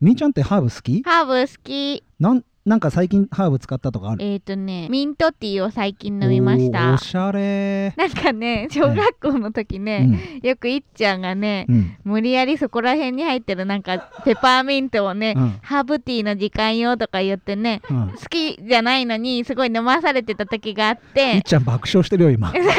みーちゃんってハーブ好き？ハーブ好き。なんなんか最近ハーブ使ったとかある？えっ、ー、とね、ミントティーを最近飲みました。お。しゃれ。なんかね、小学校の時ー、ね、よくいっちゃんがね、うん。うん無理やりそこら辺に入ってるなんかペパーミントをね、うん。ハーブティーの時間よとか言ってね、うん。好きじゃないのにすごい飲まされてた時があっいてっちゃん爆笑してるよ今。そうそ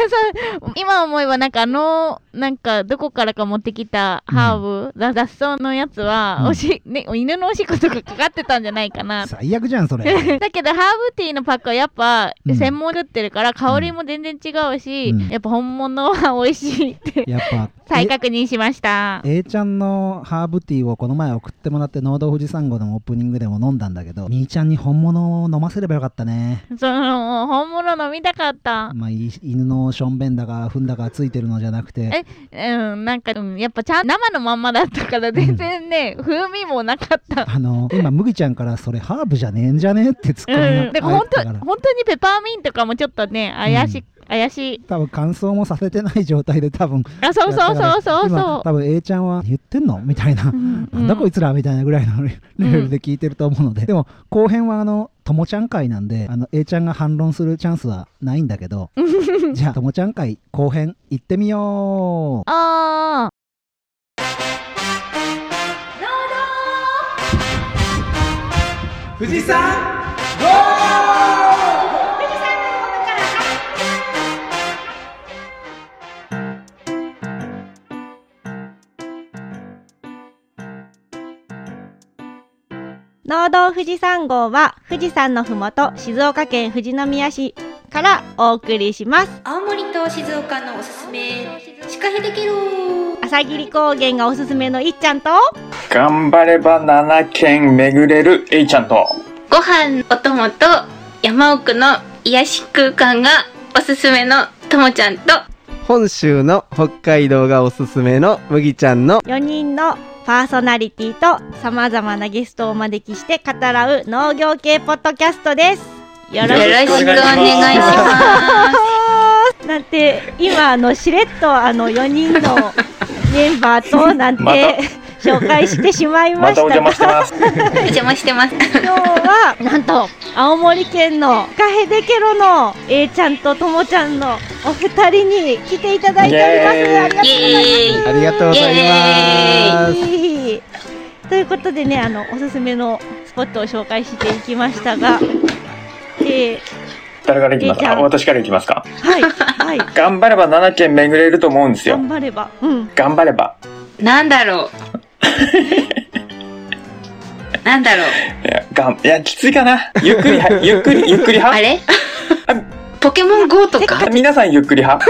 う今思えばなんかあのなんかどこからか持ってきたハーブ、雑雑草のやつは、うん。おしね、犬のおしっことかかかってたんじゃないかな。最悪じゃんそれ。だけどハーブティーのパックはやっぱうん。専門で売ってるから香りも全然違うし、うん。やっぱ本物は美味しいってやっぱ 再確認しました。え A ちゃんのハーブティーをこの前送ってもらって農道富士山号のオープニングでも飲んだんだけどみーちゃんに本物を飲ませればよかったね。その本物飲みたかった。まあい犬のしょんべんだか糞だかついてるのじゃなくて。うんなんか、うんやっぱちゃん生のまんまだったから全然ね、風味もなかった。あの今麦ちゃんからそれハーブじゃね？えんじゃねってツッコミがうん、でも本当にペパーミントとかもちょっとね怪しい、怪しい。多分乾燥もさせてない状態で多分あそうそうそうそう。今そ多分 A ちゃんは言ってんの？みたいな、う、うん。なんだこいつらみたいなぐらいのレベルで聞いてると思うので、でも後編はあのともちゃん会なんであの A ちゃんが反論するチャンスはないんだけど じゃあともちゃん会後編行ってみよう。あ富士山農道富士山号は富士山のふもと静岡県富士宮市からお送りします。青森と静岡のおすすめシカヘデケロ朝霧高原がおすすめのいっちゃんと。頑張れば7県巡れる A ちゃんと。ご飯お供と山奥の癒し空間がおすすめのともちゃんと。本州の北海道がおすすめの麦ちゃんの。4人のパーソナリティと様々なゲストをお招きして語らう農業系ポッドキャストです。よろしくよろしくお願いします。なんて今あのしれっとあの4人のメンバーとなんて、紹介してしまいまました。たお邪魔してます。お邪魔してます。今日はなんと。青森県のカヘデケロの A ちゃんとともちゃんのお二人に来ていただいております。ありがとうございます。イエーイありがとうございます。いいということでねあのおすすめのスポットを紹介していきましたが、えー、誰からいきます。か私からいきますか。はいはい。頑張れば7県巡れると思うんですよ。頑張れば。うん。頑張れば。なんだろう。なんだろう。いやがんいやきついかな。ゆっくりは ゆっくりゆっくり派？あれ？ポケモン GO とか？皆さんゆっくり派？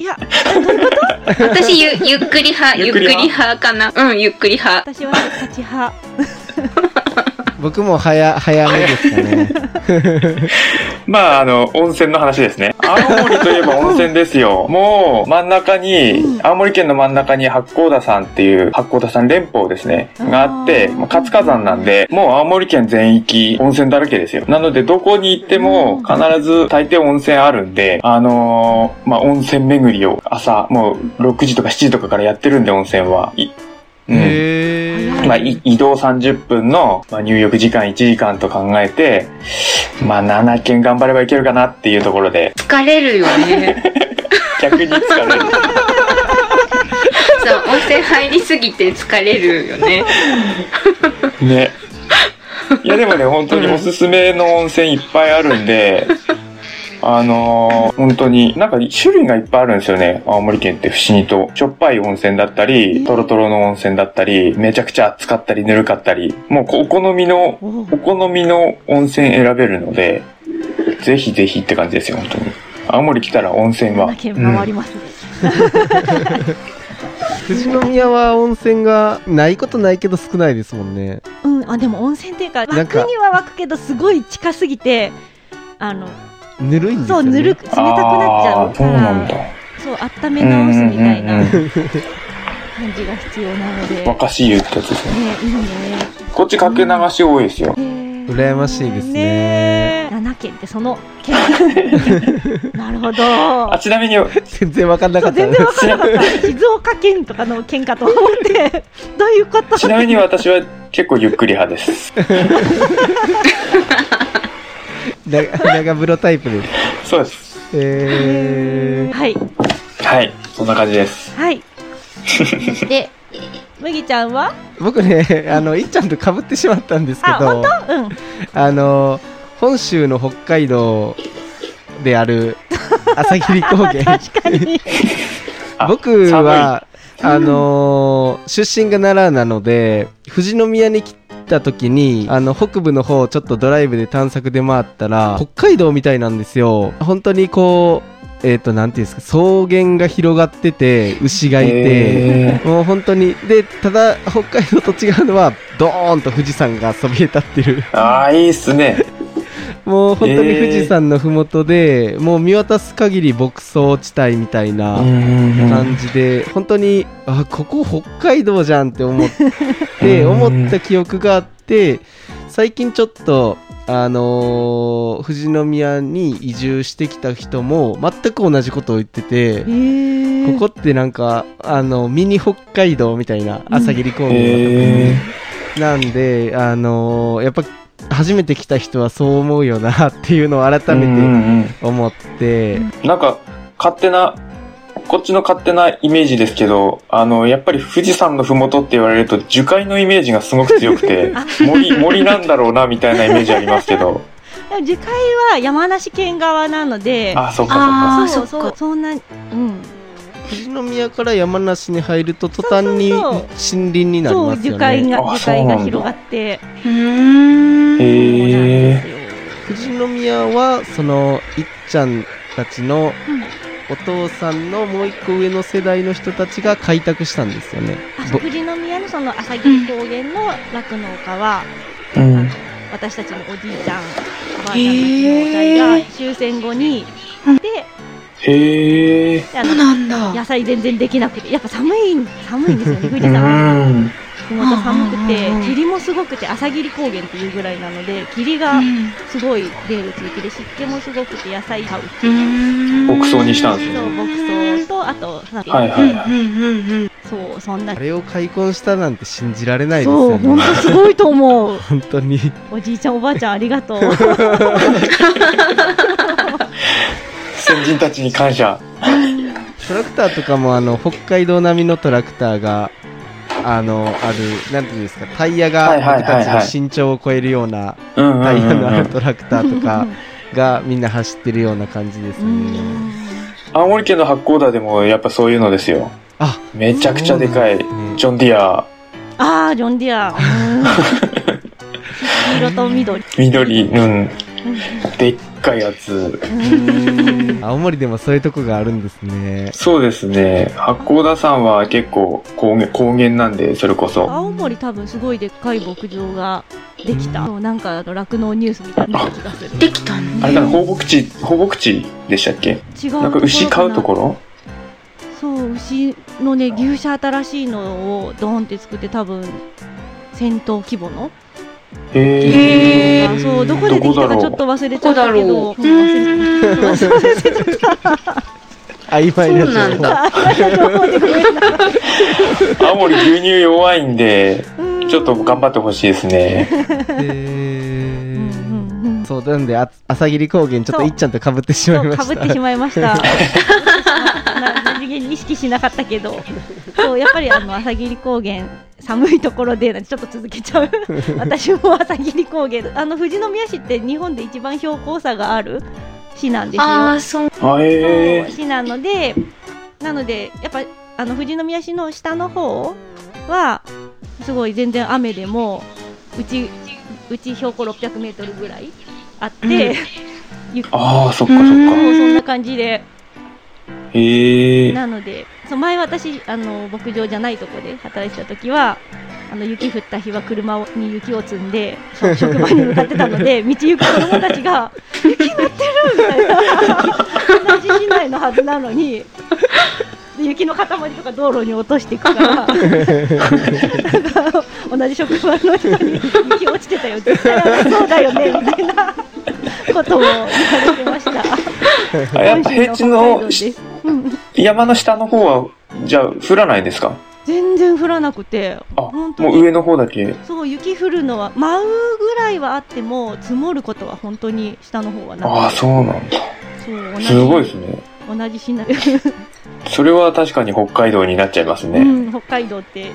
いやどういうこと？私ゆゆっくり派ゆっくりゆっくり派派かな。うんゆっくり派。私は勝ち派僕も早早めですかね まあ、あの、温泉の話ですね。青森といえば温泉ですよ。もう、真ん中に、青森県の真ん中に八甲田山っていう、八甲田山連峰ですね、があって、まあ、活火山なんで、もう青森県全域温泉だらけですよ。なので、どこに行っても、必ず大抵温泉あるんで、あのーまあ、温泉巡りを朝、もう6時とか7時とかからやってるんで、温泉は。いうん。まあ、い移動30分の、まあ、入浴時間1時間と考えて、まあ、7件頑張ればいけるかなっていうところで、疲れるよね 逆に疲れる。そう温泉入りすぎて疲れるよねね。いや、でもね、本当におすすめの温泉いっぱいあるんで、あのー本当に、なんか種類がいっぱいあるんですよね。青森県って不思議と。しょっぱい温泉だったり、トロトロの温泉だったり、めちゃくちゃ暑かったり、ぬるかったり、もうこお好みの、お好みの温泉選べるので、ぜひぜひって感じですよ、本当に。青森来たら温泉は。7県回ります、富士宮は温泉がないことないけど少ないですもんねうん、あでも温泉っていうか湧くには湧くけどすごい近すぎてあのぬるいんですよね。そうぬるく冷たくなっちゃうかあーそうなんだ。らそう温め直すみたいな感じが必要なので。ね若し湯ってやつですね。いいね。こっちかけ流し多いですよ。羨ましいですね。ねえ。7県ってその県。なるほど。あ、ちなみに、全然わかんなかった。全然わからなかった。静岡県とかの県かと思って。どういうこと？ちなみに私は結構ゆっくり派です。な長風呂タイプです。そうです。えはいはい。そんな感じです。はい で麦ちゃんは？ー、僕ね、あの、いっちゃんと被ってしまったんですけあ本ど、当？うんあの、本州の北海道である 朝霧高原。確かにあ僕は、あのー出身が奈良なので、富士宮に来た時に、あの、北部の方ちょっとドライブで探索で回ったら、北海道みたいなんですよ。本当にこう、えっ、と、なんていうんですか、草原が広がってて、牛がいて、へもう本当に、で、ただ、北海道と違うのは、ドーンと富士山がそびえ立ってる。ああ、いいっすね。もう本当に富士山のふもとで、もう見渡す限り牧草地帯みたいな、感じで、本当に、あ、ここ北海道じゃんって思って、うん思った記憶があって、最近ちょっと、あのー富士宮に移住してきた人も全く同じことを言ってて、えここってなんか、あの、ミニ北海道みたいな、朝霧高原のへなんで、あのーやっぱ、初めて来た人はそう思うよなっていうのを改めんて思って、うんなんか、勝手な、こっちの勝手なイメージですけど、あの、やっぱり富士山のふもとって言われると、樹海のイメージがすごく強くて、森、森なんだろうな、みたいなイメージありますけど。樹海は山梨県側なのであ、そっかそうそっか。そうそんなうん富士宮から山梨に入ると途端にそうそう森林になりそう樹ますよね。海があ樹海そうなんだが広がってうーん。そっか。へえ。富士宮はそのいっちゃんたちのお父さんのもう一個上の世代の人たちが開拓したんですよね。富士宮のその朝霧高原の酪農家は、うん。私たちのおじいちゃんおばあちゃんたちの代が終戦後に、うんでへえ。であのそうなんだ。野菜全然できなくてやっぱ寒い寒いんですよね富う士山ん。ふもと寒くてうん霧もすごくて朝霧高原っていうぐらいなので霧がうんすごい出る地域で湿気もすごくて野菜買ううーん。牧草にしたんですそうね。牧草とあとはいはいはい。うん。そうそんなあれを開墾したなんて信じられないですそうよね。本当すごいと思う 本当に。おじいちゃんおばあちゃんありがとう先人たちに感謝。トラクターとかもあの北海道並みのトラクターがあのあるなんていうんですかタイヤが僕たちの身長を超えるようなタイヤのあうん。るトラクターとかがみんな走ってるような感じですね。青森県の八甲田でもやっぱそういうのですよ。あめちゃくちゃでかい。ねジョンディア、ああジョンディアうん 黄色と緑緑、うん。うんでっかいやつ。うん青森でもそういうとこがあるんですね。そうですね。八甲田山は結構高原高原なんで、それこそ。青森多分すごいでっかい牧場ができた、そうなんかあの酪農ニュースみたいな気がするできたのあれかな、放牧地、放牧地でしたっけ？違うなんか牛飼うところ？そう牛のね牛舎新しいのをドーンって作って多分戦闘規模のへえ。あそうどこでできたかちょっと忘れちゃったけど。どこだろう。うん。忘れ忘れちゃった。曖昧なそうなんだ。青森牛乳弱いんで、うんちょっと頑張ってほしいですね。えうんうんうんそうなんであ朝霧高原ちょっといっちゃんと被ってしまいました。かぶってしまいました。な何気に意識しなかったけど、そうやっぱりあの朝霧高原寒いところでちょっと続けちゃう。私も朝霧高原あの富士宮市って日本で一番標高差がある市なんですよ。ああ、そえ。そう市なので、なのでやっぱあの富士宮市の下の方はすごい全然雨でもうちうち標高600メートルぐらいあって、うん雪ああ、そっかそっか。そんな感じで。へえ。なので、そう前私あの牧場じゃないとこで働いてた時は、あの雪降った日は車をに雪を積んで 職場に向かってたので、道行く子供たちが雪乗ってるみたいな、同じ市内のはずなのに。で雪の塊とか道路に落としていくから なんか同じ職場の人に雪落ちてたよ絶対そうだよねみたいなことを言われてました。あやっぱ平地の山の下の方は、じゃあ降らないんですか？全然降らなくてもう上の方だけ？そう雪降るのは舞うぐらいはあっても積もることは本当に下の方はなくてああ、そうなんだ。すごいですね。同じしな、それは確かに北海道になっちゃいますね。うん、北海道って。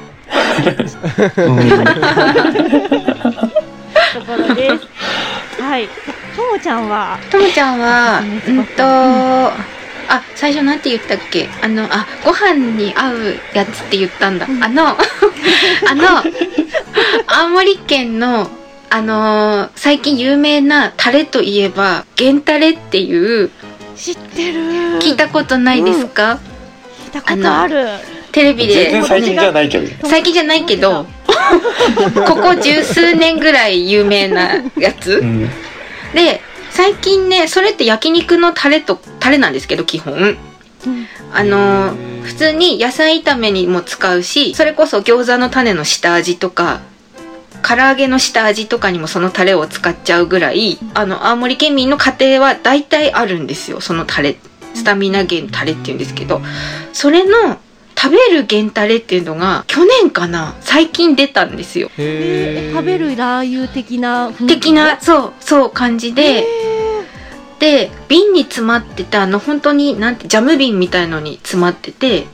ところです。はい。ともちゃんは、ともちゃんはううんんとあ最初なんて言ったっけ？あのあご飯に合うやつって言ったんだ、あの あの青森県のあのー最近有名なタレといえば源タレっていう知ってる。聞いたことないですか、聞いたことある。テレビで全然最近じゃないけど。最近じゃないけど ここ十数年ぐらい有名なやつうん。で最近ねそれって焼肉のタレとタレなんですけど基本うんあのー普通に野菜炒めにも使うしそれこそ餃子の種の下味とか唐揚げの下味とかにもそのタレを使っちゃうぐらいあの青森県民の家庭は大体あるんですよ。そのタレスタミナ源タレっていうんですけど。それの食べる源タレっていうのが去年かな最近出たんですよ。で食べるラー油的な的なそうそう感じで。へで瓶に詰まっててあの本当になんてジャム瓶みたいのに詰まってて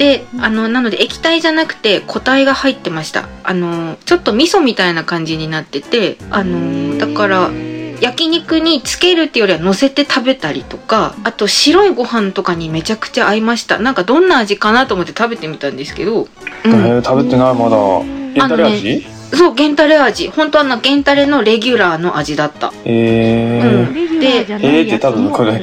であのなので液体じゃなくて固体が入ってました。あのちょっと味噌みたいな感じになっててあのだから焼肉につけるっていうよりは乗せて食べたりとかあと白いご飯とかにめちゃくちゃ合いました。なんかどんな味かなと思って食べてみたんですけど、うん、えー、食べてない、まだ。エンタレ味そう源タレ味。本当あの源タレのレギュラーの味だった。えー。うん。レギュラーじゃないやつ。もあるのかな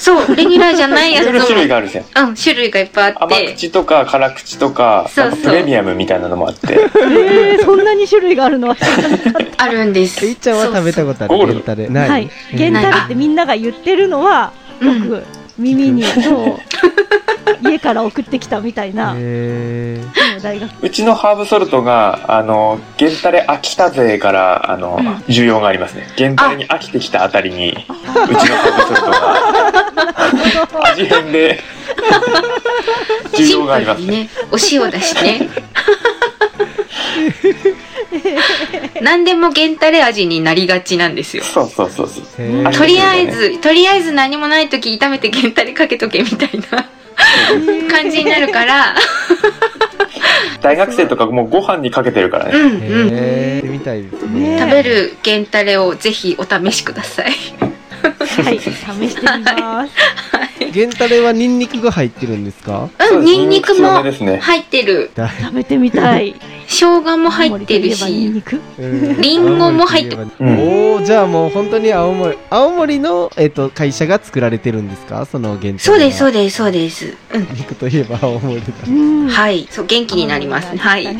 そうレギュラーじゃないやついろいろ種類もがあるじゃん。うん種類がいっぱいあっ甘て口とか辛口とか、そうそう。プレミアムみたいなのもあって。えー、そんなに種類があるの？は知らなかっあるんです。いっちゃんは食べたことあゴールるゲンタレた。ない。はい。源タレってみんなが言ってるのは、うん。僕、耳にそう 家から送ってきたみたいな、大学。うちのハーブソルトが、あの、ゲンタレ秋田勢から、あの、需要がありますね。ゲンタレに飽きてきたあたりに、うちのハーブソルトが、味変で、需要がありますね。ねお塩だしね。何でも源タレ味になりがちなんですよ。そうそうそうそう。とりあえずとりあえず何もない時炒めて源タレかけとけみたいな 感じになるから。大学生とかもうご飯にかけてるからね。うんうん。へえみたいですね。ね食べる源タレをぜひお試しくださいはい、試してみます。ゲンタレはニンニクが入ってるんですか？うんニンニクも。入ってる。だ食べてみたい。生姜も入ってるし。ニク。うんリンゴも入ってるうん。おおじゃあもう本当に青森青森の、えっと会社が作られてるんですか？そのゲンタレそうですそうでですそうです。うん。す肉といえば青森だ。うん。はい。そう元気になります。ねはい。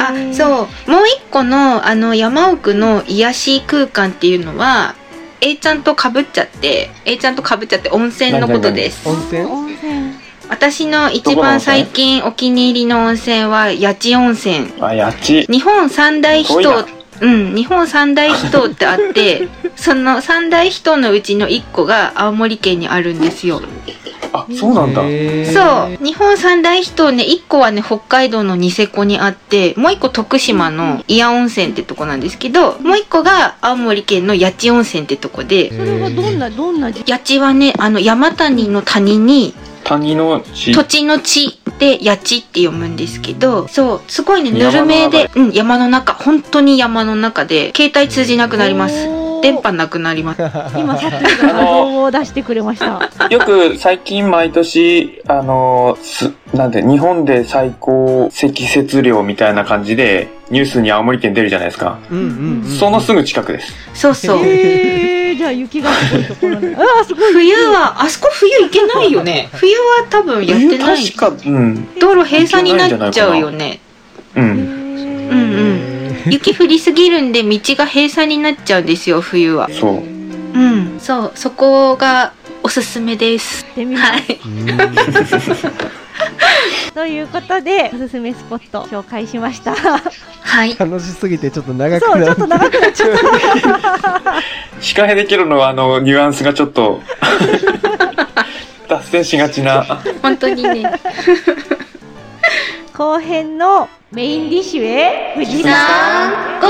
あう。そう。もう一個のあの山奥の癒し空間っていうのは A ちゃんとかぶっちゃって A ちゃんとかぶっちゃって温泉のことです。温泉？私の一番最近お気に入りの温泉は八千温泉。あ、やっち。日本三大秘湯。うん日本三大秘湯ってあってその三大秘湯のうちの一個が青森県にあるんですよあ、そうなんだ。そう。日本三大秘湯ね1個はね北海道のニセコにあってもう1個徳島の祖谷温泉ってとこなんですけどもう1個が青森県の八千温泉ってとこでそれはどんな、どんな？字。八千はねあの山谷の谷に谷の地？土地の地で八千って読むんですけどそうすごいねぬ山のるめで中、うん、山の中。本当に山の中で携帯通じなくなります電波なくなります 今、さっきが画像を出してくれました。よく最近毎年、あの、す、なんで、日本で最高積雪量みたいな感じで、ニュースに青森県出るじゃないですか。うんうんうんそのすぐ近くです。そうそうえー、じゃあ雪がすごいところに。ああ、すごい。冬はあそこ冬行けないよね冬は多分やってない確か、うん。道路閉鎖になっちゃうよねうん。雪降りすぎるんで道が閉鎖になっちゃうんですよ冬はそう。うんそうそこがおすすめです。はいうん ということでおすすめスポット紹介しましたそはい。楽しすぎてちょっと長くうちなっと長くなっちゃったシカヘデキロのあの、ニュアンスがちょっと、脱線しがちな。本当にね。後編のメインディッシュへ富士山さん、ゴ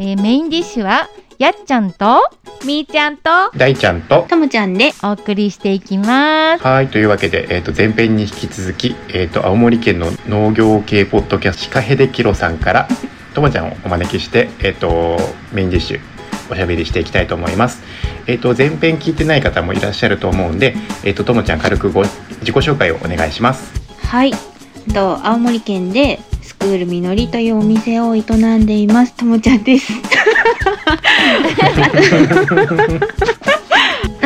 えーメインディッシュはやっちゃんとみーちゃんと大ちゃんとーともちゃんで、お送りしていきますはいというわけで、えー、と前編に引き続き、えー、と青森県の農業系ポッドキャストシカヘデキロさんから ともちゃんをお招きして、えー、とメインディッシュおしゃべりしていきたいと思います。えー、と前編聞いてない方もいらっしゃると思うんで、えー、とともちゃん軽くご自己紹介をお願いします。はい。と、青森県で、スクールみのりというお店を営んでいます。ともちゃんです。う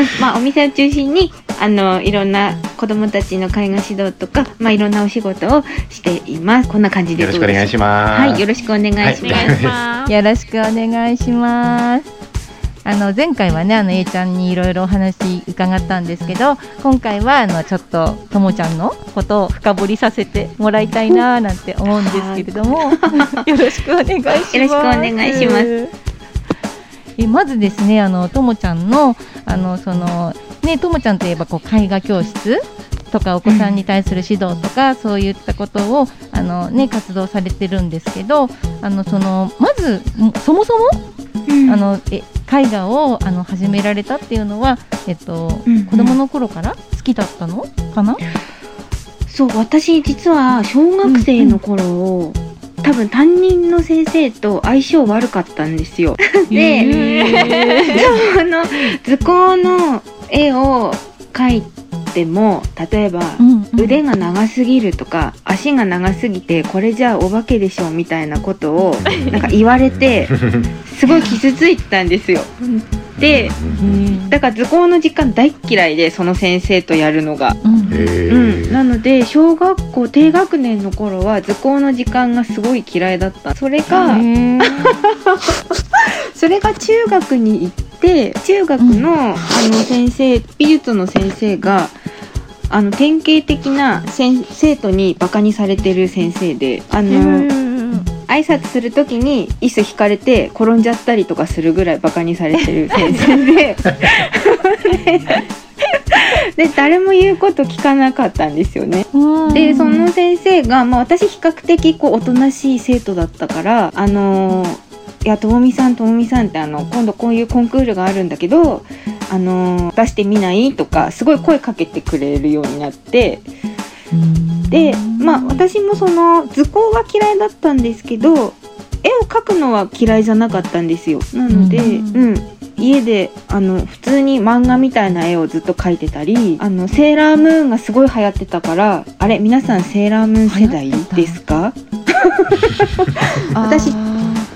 んまあ、お店を中心に、あの、いろんな子供たちの介護指導とか、まあ、いろんなお仕事をしています。こんな感じでよろしくお願いしまます。はい、よろしくお願いします。はいお願いしますよろしくお願いします。あの前回はねあの A ちゃんにいろいろお話伺ったんですけど今回はあのちょっとともちゃんのことを深掘りさせてもらいたいななんて思うんですけれども よろしくお願いします。よろしくお願いしますえまずですねあのともちゃんのあのそのねともちゃんといえばこう絵画教室とかお子さんに対する指導とか、そういったことをあのね活動されてるんですけどあのそのまずもそもそもあのえ絵画をあの始められたっていうのは、えっとうんうん子供の頃から好きだったの？かな？そう、私実は小学生の頃、多分担任の先生と相性悪かったんですよ。で、あの図工の絵を描いても例えば、うんうん腕が長すぎるとか足が長すぎてこれじゃあお化けでしょみたいなことをなんか言われて すごい傷ついてたんですよ。でだから図工の時間大っ嫌いでその先生とやるのが。うん。なので小学校低学年の頃は図工の時間がすごい嫌いだった。それが それが中学に行って中学の,、あの先生美術の先生があの典型的な先生徒にバカにされてる先生であの、挨拶する時に椅子引かれて転んじゃったりとかするぐらいバカにされてる先生で。で誰も言うこと聞かなかったんですよね。でその先生が、まあ、私比較的こうおとなしい生徒だったからあのーいやともみさんともみさんってあの今度こういうコンクールがあるんだけどあのー出してみない？とかすごい声かけてくれるようになってでまあ私もその図工は嫌いだったんですけど絵を描くのは嫌いじゃなかったんですよ。なので、ううん。家であの普通に漫画みたいな絵をずっと描いてたりあのセーラームーンがすごい流行ってたからあれ皆さんセーラームーン世代ですか？私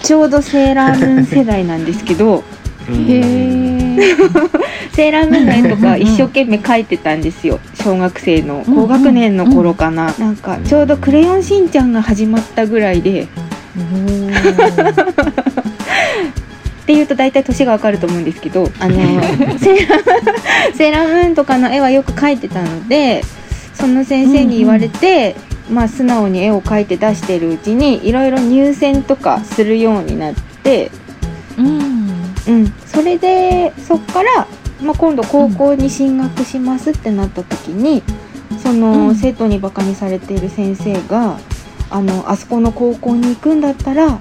ちょうどセーラームーン世代なんですけど セーラームーンの絵とか一生懸命描いてたんですよ。小学生の高学年の頃かな、なんかちょうど「クレヨンしんちゃん」が始まったぐらいで。っていうと大体年がわかると思うんですけどあの セーラーセーラームーンとかの絵はよく描いてたのでその先生に言われて、まあ素直に絵を描いて出してるうちにいろいろ入選とかするようになって、うんうん、それでそっから、まあ、今度高校に進学しますってなった時にその、うん。生徒にバカにされている先生があのあそこの高校に行くんだったら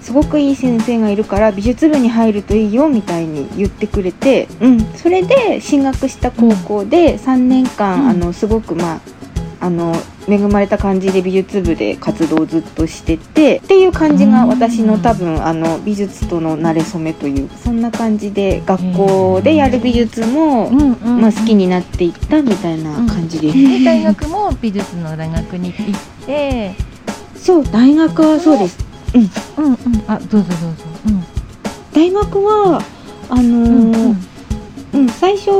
すごくいい先生がいるから美術部に入るといいよみたいに言ってくれて、うん、それで進学した高校で3年間、うん。あのすごくまああの恵まれた感じで美術部で活動をずっとしててっていう感じがうん。私の多分あの美術との馴れ初めというそんな感じで学校でやる美術も、うんうんまあ、好きになっていったみたいな感じです。で大学も美術の大学に行って？そう大学はそうです。うん。うんあどうぞどうぞ。大学はあのうんうん。ーうん、最初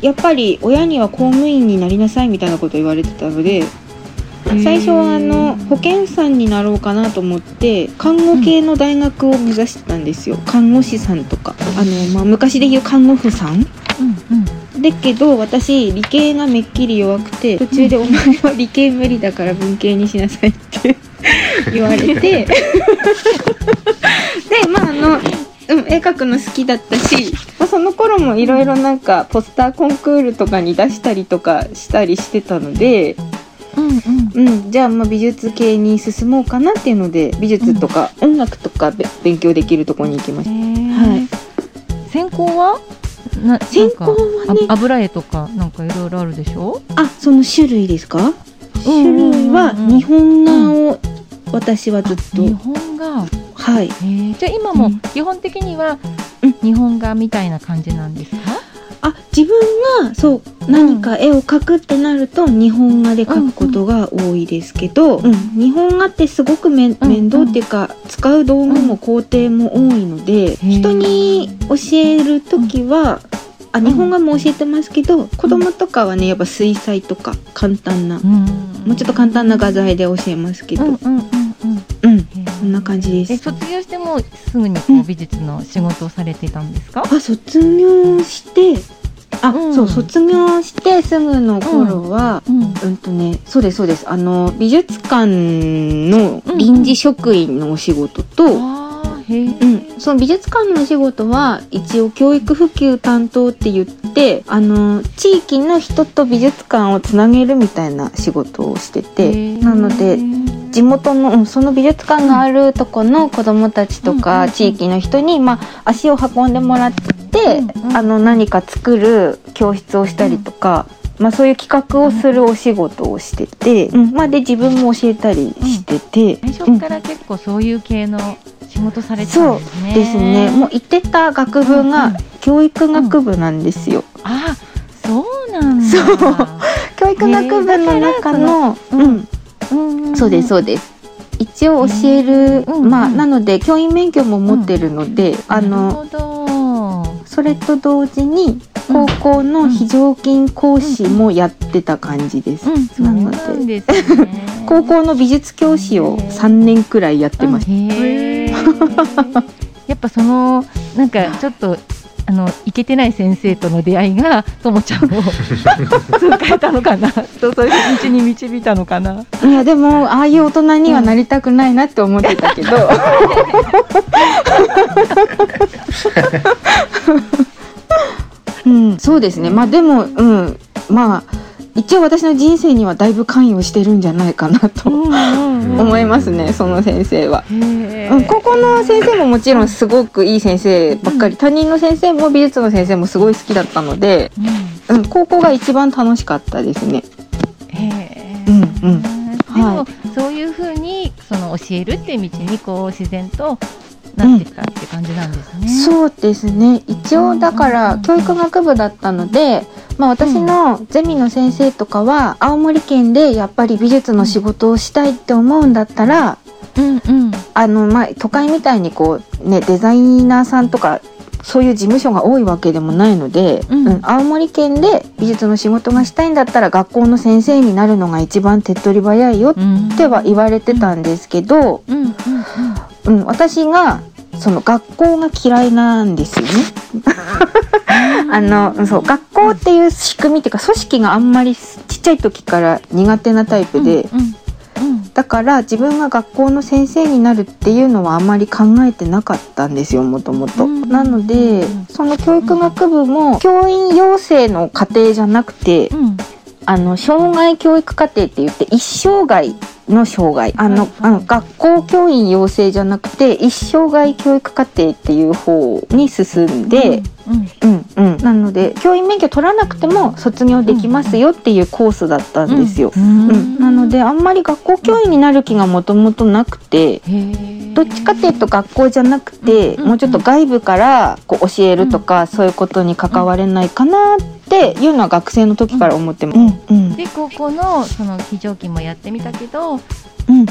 やっぱり親には公務員になりなさいみたいなこと言われてたので最初はあの保健師さんになろうかなと思って看護系の大学を目指してたんですよ。看護師さんとか。あの、まあ、昔で言う看護婦さん。うんうん。だけど私理系がめっきり弱くて途中で「お前は理系無理だから文系にしなさい」って 言われて。でまああの、うん、絵描くの好きだったし、まあ、その頃もいろいろなんかポスターコンクールとかに出したりとかしたりしてたので、うんうん。うん、じゃあまあ美術系に進もうかなっていうので美術とか音楽とかべ勉強できるところに行きました。はい。専攻は？な専攻はね油絵とかなんかいろいろあるでしょ？あその種類ですか？うん種類は日本画を私はずっと、日本画。はい。じゃあ今もうん。基本的にはうん。日本画みたいな感じなんですか、あ自分がそう何か絵を描くってなると日本画で描くことが多いですけど、うん。日本画ってすごく面倒っていうか、使う道具も工程も多いので、ー。人に教える時は、あ日本画も教えてますけど、子供とかはねやっぱ水彩とか簡単な、うん。もうちょっと簡単な画材で教えますけど、うん。そんな感じです。え卒業してもすぐにこううん美術の仕事をされてたんですか、あ卒業してあ、うん。そう卒業してすぐの頃は、うん。うんとね、そうですそうです。あの美術館の臨時職員のお仕事と、うん。その美術館のお仕事は一応教育普及担当って言ってあの地域の人と美術館をつなげるみたいな仕事をしててなので地元のうんその美術館があるとこの子どもたちとか地域の人に、まあ、足を運んでもらって、うんうん。あの何か作る教室をしたりとか、まあ、そういう企画をするお仕事をしてて、うん。まあ、で自分も教えたりしてて、最初から結構そういう系の仕事されてたそうんですね。ですね。もう行ってた学部が教育学部なんですよ。あそうなんだ。そう。教育学部の中の、うんそうですそうです。一応教える、うんまあうんなので教員免許も持ってるので、あの。それと同時に高校の非常勤講師もやってた感じです。なので。ね。高校の美術教師を3年くらいやってましうんへー。やっぱそのなんかちょっとあのイケてない先生との出会いがともちゃんをそう変えたのかなとそういう道に導いたのかな。た。いやでもああいう大人にはなりたくないなって思ってたけど。うん、そうですね。まあでも、うん、まあ一応私の人生にはだいぶ関与してるんじゃないかなと思いますね。その先生は。へうん、高校の先生ももちろんすごくいい先生ばっかり、他人の先生も美術の先生もすごい好きだったので、うん。うん、高校が一番楽しかったですね。へー。うんうん。でも、そういうふうにその教えるっていう道にこう自然となってったって感じなんですね。そうですね。一応だから教育学部だったので、まあ、私のゼミの先生とかは青森県でやっぱり美術の仕事をしたいって思うんだったらうんうん。あの、まあ、都会みたいにこう、ね、デザイナーさんとかそういう事務所が多いわけでもないので、うん。うん青森県で美術の仕事がしたいんだったら学校の先生になるのが一番手っ取り早いよっうんては言われてたんですけど、うんうんうん、私がその学校が嫌いなんですよね。あのそう学校っていう仕組みっていうか組織があんまりちっちゃい時から苦手なタイプで、うんうんだから自分が学校の先生になるっていうのはあんまり考えてなかったんですよもともと。うんなのでうんその教育学部も教員養成の課程じゃなくてうんあの障害教育課程って言って一生涯の障害。あの、はいあの学校教員養成じゃなくて一生涯教育課程っていう方に進んで、うん。うん。うん、なので教員免許取らなくても卒業できますよっていうコースだったんですよ。ううん。ん。なのであんまり学校教員になる気がもともとなくてどっちかっていうと学校じゃなくてうんもうちょっと外部からこう教えるとかそういうことに関われないかなっていうのは学生の時から思ってます。で高校のその非常勤もやってみたけどうん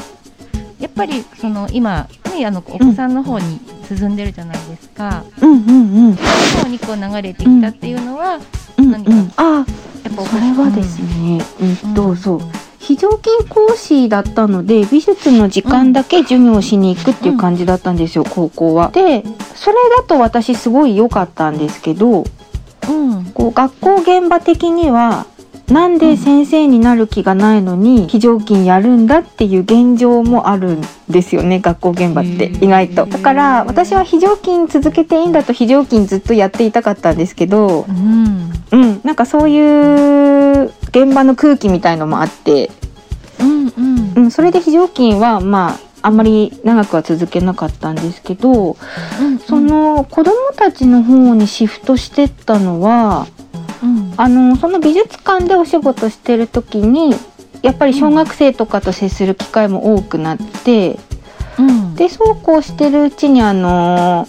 やっぱりその今、ね、あのお子さんの方に進んでるじゃないですか、うんうんうん。その方にこう流れてきたっていうのは、うん何かうんあやっぱおそれはですね、うん。と、うんそう。非常勤講師だったので美術の時間だけ授業しに行くっていう感じだったんですよ、高校は。でそれだと私すごい良かったんですけどうん。こう学校現場的にはなんで先生になる気がないのに非常勤やるんだっていう現状もあるんですよね学校現場って。意外と。だから私は非常勤続けていいんだと非常勤ずっとやっていたかったんですけどうん。うん。なんかそういう現場の空気みたいのもあって、うんうん。うん、それで非常勤はまああんまり長くは続けなかったんですけどうん。その子供たちの方にシフトしてったのはうん。あのその美術館でお仕事してる時にやっぱり小学生とかと接する機会も多くなって、うん。でそうこうしてるうちにあの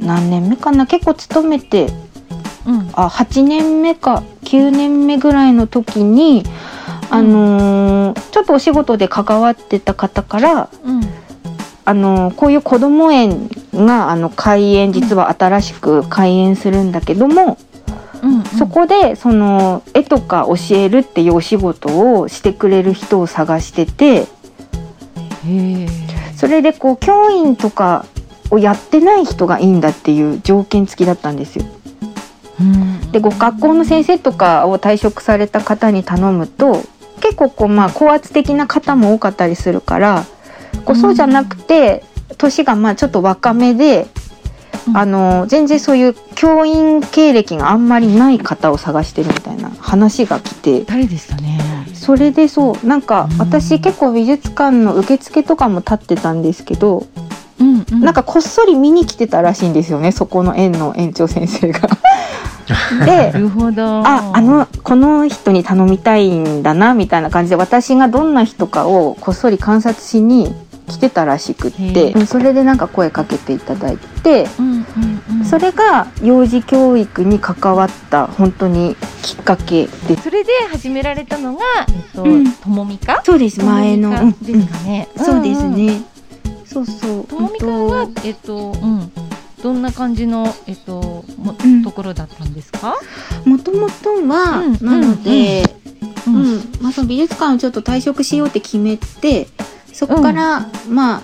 何年目かな結構勤めてうん。あ8年目か9年目ぐらいの時に、あのーちょっとお仕事で関わってた方から、うん。あのーこういう子ども園があの開園実は新しく開園するんだけども、うんそこでその絵とか教えるっていうお仕事をしてくれる人を探しててそれでこう教員とかをやってない人がいいんだっていう条件付きだったんですよ。うん。でご学校の先生とかを退職された方に頼むと結構こうまあ高圧的な方も多かったりするからこうそうじゃなくて年がまあちょっと若めで、うん。あの全然そういう教員経歴があんまりない方を探してるみたいな話が来て。誰でしたね？それでそうなんかうん。私結構美術館の受付とかも立ってたんですけど、うんうん。なんかこっそり見に来てたらしいんですよねそこの園の園長先生が。なでるほど。ああのこの人に頼みたいんだなみたいな感じで私がどんな人かをこっそり観察しに来てたらしくっへてそれでなんか声かけていただいてうんうんうん。それが幼児教育に関わった本当にきっかけで。す。それで始められたのがえっとうん。ともみか？そうです前の、ですかね。そうですんんね。そうそう。ともみかんはえっとうん。どんな感じのえっともうん。ところだったんですか？もともとは、うん。なので、ううん。ん。まあ、その美術館をちょっと退職しようって決めてそこから、まあ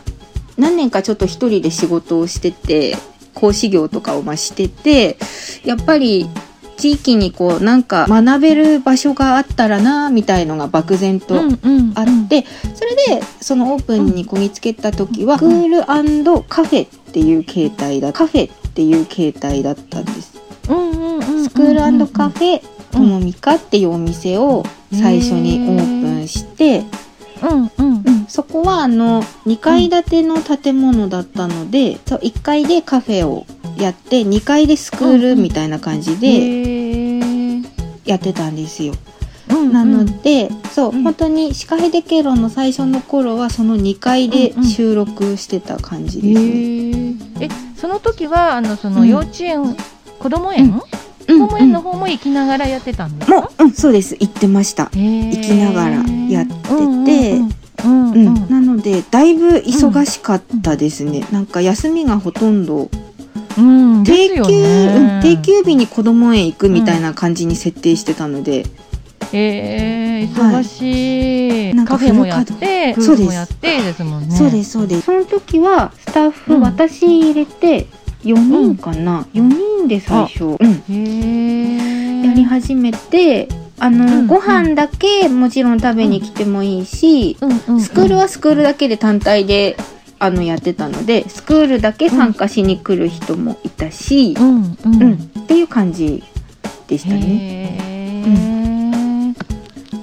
何年かちょっと一人で仕事をしてて講師業とかをまあしててやっぱり地域にこうなんか学べる場所があったらなみたいのが漠然とうんうんあって、それでそのオープンにこぎつけた時は、クールカフェっていう形態だカフェっていう形態だったんです。うんうんうんうんスクールカフェともみかっていうお店を最初にオープンして、うんうんうんそこはあの2階建ての建物だったので、そう1階でカフェをやって2階でスクールみたいな感じでやってたんですよ。うんうん。なので、そう、うん。本当にシカヘデケロの最初の頃はその2階で収録してた感じですね。へええその時はあのそのうん。幼稚園、うん子供園？の方も行きながらやってたんですか、もう、うん、そうです。行ってました。行行きながらやってて。うんうんううん。ん、なのでだいぶ忙しかったですね、なんか休みがほとんど。うん定休、定休日に子供園行くみたいな感じに設定してたので、えー、忙しい、なんかカフェもやってそうでもやってですもんね。そうですそうです。その時はスタッフ、うん。私入れて4人かな、4人で最初、うん。やり始めてあの、うんご飯だけもちろん食べに来てもいいし、うんうんうん。スクールはスクールだけで単体であのやってたのでスクールだけ参加しに来る人もいたし、うんうん、うん。っていう感じでしたね。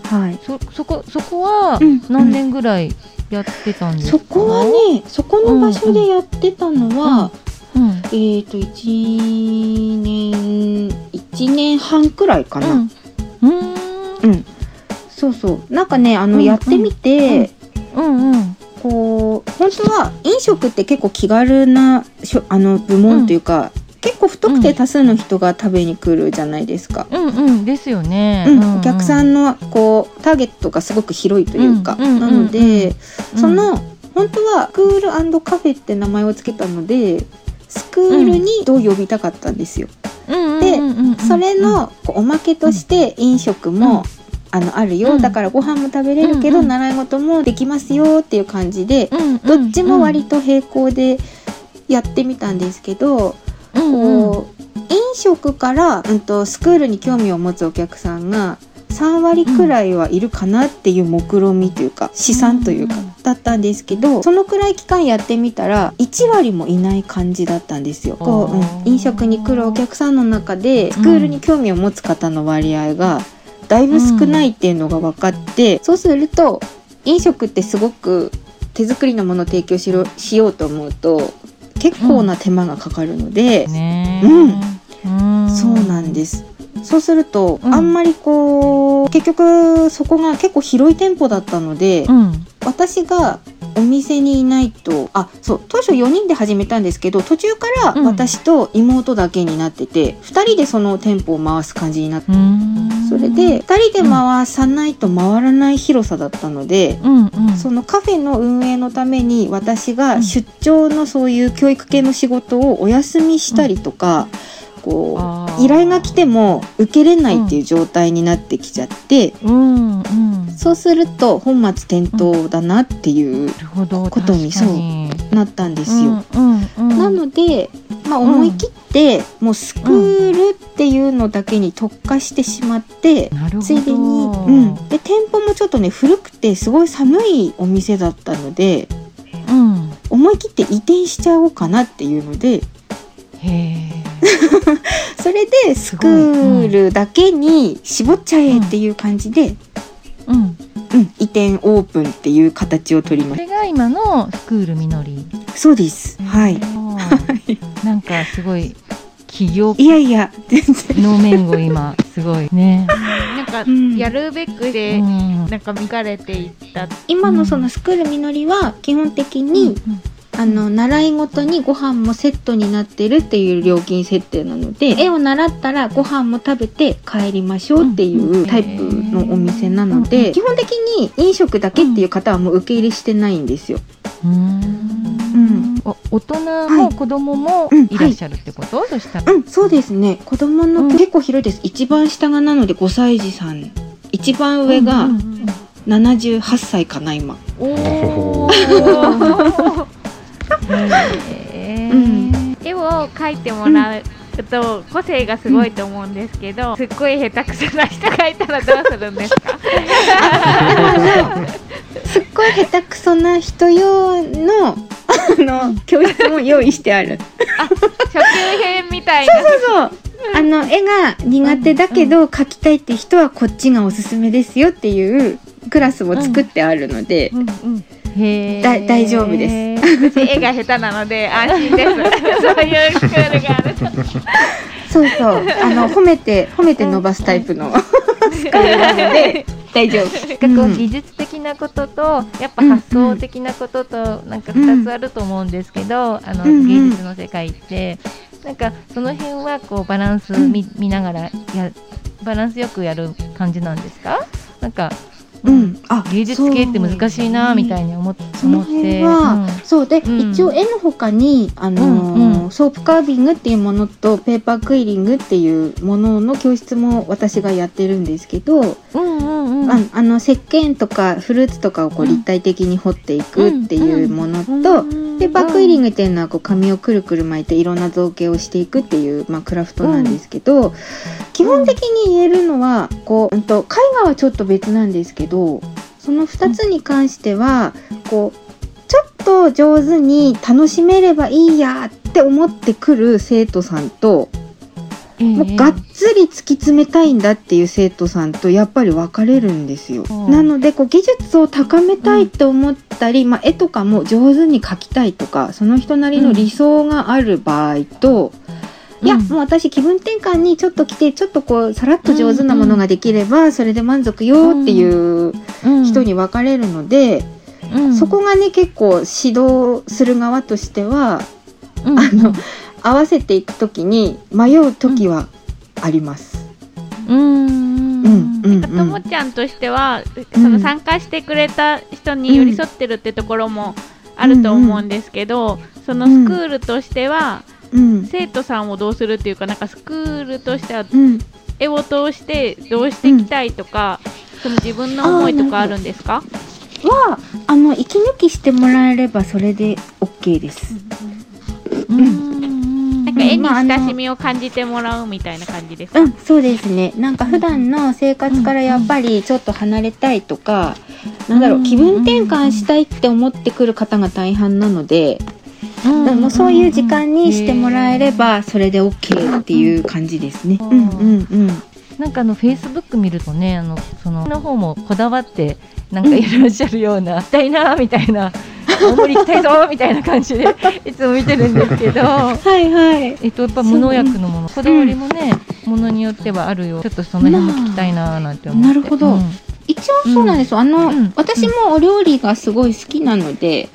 はい。そそこそこはうん。何年ぐらいやってたんですか、そこはね、そこの場所でやってたのは、うん。えっ、と1年1年半くらいかな。うん。うん。うん。そうそう。なんかね、あの、うんやってみて、うん。うんこう本当は飲食って結構気軽なあの部門というか、結構不特定多数の人が食べに来るじゃないですか。うんうん。ですよね、うん、お客さんのこうターゲットがすごく広いというか、うんうんうん。なので、うん。その本当はクールカフェって名前を付けたのでスクールにどう呼びたかったんですよ。でそれのおまけとして飲食もあのあるよ、うん。だからご飯も食べれるけど、習い事もできますよっていう感じで、うんどっちも割と並行でやってみたんですけど、こう飲食から、うん、とスクールに興味を持つお客さんが3割くらいはいるかなっていう目論見というか試算というかうんだったんですけどそのくらい期間やってみたら1割もいない感じだったんですよ。こう、うん。飲食に来るお客さんの中でスクールに興味を持つ方の割合がだいぶ少ないっていうのが分かって、そうすると飲食ってすごく手作りのものを提供しろしようと思うと結構な手間がかかるので、ねうん。うん。そうなんです。そうすると、うん。あんまりこう結局そこが結構広い店舗だったので、うん。私がお店にいないとあそう当初4人で始めたんですけど途中からうん。私と妹だけになってて、2人でその店舗を回す感じになって、うん。それで2人で回さないと回らない広さだったので、うんうん。そのカフェの運営のために私うん。が出張のそういう教育系の仕事をお休みしたりとか、こあーう依頼が来ても受けれないっていう状態になってきちゃって、うんうん。そうすると本末転倒だなっていう、ことに確かに。なったんですよ。なので、まあ、思い切って、もうスクールっていうのだけに特化してしまって、ついでに、うん、で店舗もちょっとね古くてすごい寒いお店だったのでうん。思い切って移転しちゃおうかなっていうので それでスクールだけに絞っちゃえっていう感じで、うん。うん、移転オープンっていう形を取りましこれが今のスクールみのり。たそうです。はい。なんかすごい企業い。やいや全然。の面を今すごい。ね。なんかうん。やるべくうでん。なんか見かれていった。今のそのスクールみのりは基本的に、あの習い事にご飯もセットになってるっていう料金設定なので絵を習ったらご飯も食べて帰りましょうっていうタイプのお店なのうんで基本的に飲食だけっていう方はもう受け入れしてないんですよ。うん。うん。お大人も子供もうん。い。らっしゃるってこと、そしたらうん、そうですね。子供の、うん。結構広いです。一番下がなので5歳児さん。一番上がうんうん78歳かな今。おお へーうん。絵を描いてもらうと個性がすごいと思うんですけど、すっごい下手くそな人がいたらどうするんですか？すっごい下手くそな人用のあの教室も用意してある。初級編みたいな。そうそうあの絵が苦手だけど描きたいって人はこっちがおすすめですよっていうクラスも作ってあるので、うんうんへーだ大丈夫です。私絵が下手なので 安心です。そういうスクールがある。とそうそう。あの褒めて褒めて伸ばすタイプのスクールなので大丈夫。なんかこう技術的なこととやっぱ発想的なこととなんか2つあると思うんですけど、あの芸術の世界って。なんかその辺はこうバランス見,、見ながらやバランスよくやる感じなんですか？なんか、うん、あ芸術系って難しいなみたいに思って。辺は、そうで、うん。一応絵の他に、あのソープカービングっていうものとペーパークイリングっていうものの教室も私がやってるんですけど、うんうんうん。ああの石鹸とかフルーツとかをこううん。立体的に彫っていくっていうものと、うんペーパークイリングっていうのはこう紙をくるくる巻いていろんな造形をしていくっていう、まあ、クラフトなんですけど、基本的に言えるのはこう、うん、と絵画はちょっと別なんですけどその2つに関してはこうちょっと上手に楽しめればいいやって思ってくる生徒さんと、ええ。もうがっつり突き詰めたいんだっていう生徒さんとやっぱり分かれるんですよ。うん。なのでこう技術を高めたいって思ったり、まあ、絵とかも上手に描きたいとかその人なりの理想がある場合と、いやうん。もう私気分転換にちょっと来てちょっとこうさらっと上手なものができればそれで満足よっていう人に分かれるので、うん。そこがね結構指導する側としてはうん。あの合わせていく時に迷う時はあります。うん。うんうんうん。ともちゃんとしては、その参加してくれた人に寄り添ってるってところもあると思うんですけど、そのスクールとしては、うん。生徒さんをどうするっていうかなんかスクールとしてはうん。絵を通してどうしていきたいとか、その自分の思いとかあるんですか？はあの息抜きしてもらえればそれで OK です。うん。なんか絵に親しみを感じてもらうみたいな感じですか、うん、そうですね。なんか普段の生活からやっぱりちょっと離れたいとか、なんだろう、気分転換したいって思ってくる方が大半なので、うん。もうそういう時間にしてもらえればそれで OK っていう感じですね。うん。うんうん。なんかあのフェイスブック見るとねあのそのの方もこだわってなんかいらっしゃるような、行きたいなみたいな大森行きたいぞみたいな感じで いつも見てるんですけど。はいはい。えっとやっぱ無農薬のものこだわりもね、ものによってはあるよ。ちょっとその辺も聞きたいななんて思って、なるほど。うん。一応そうなんですよ。あの、うん。私もお料理がすごい好きなので、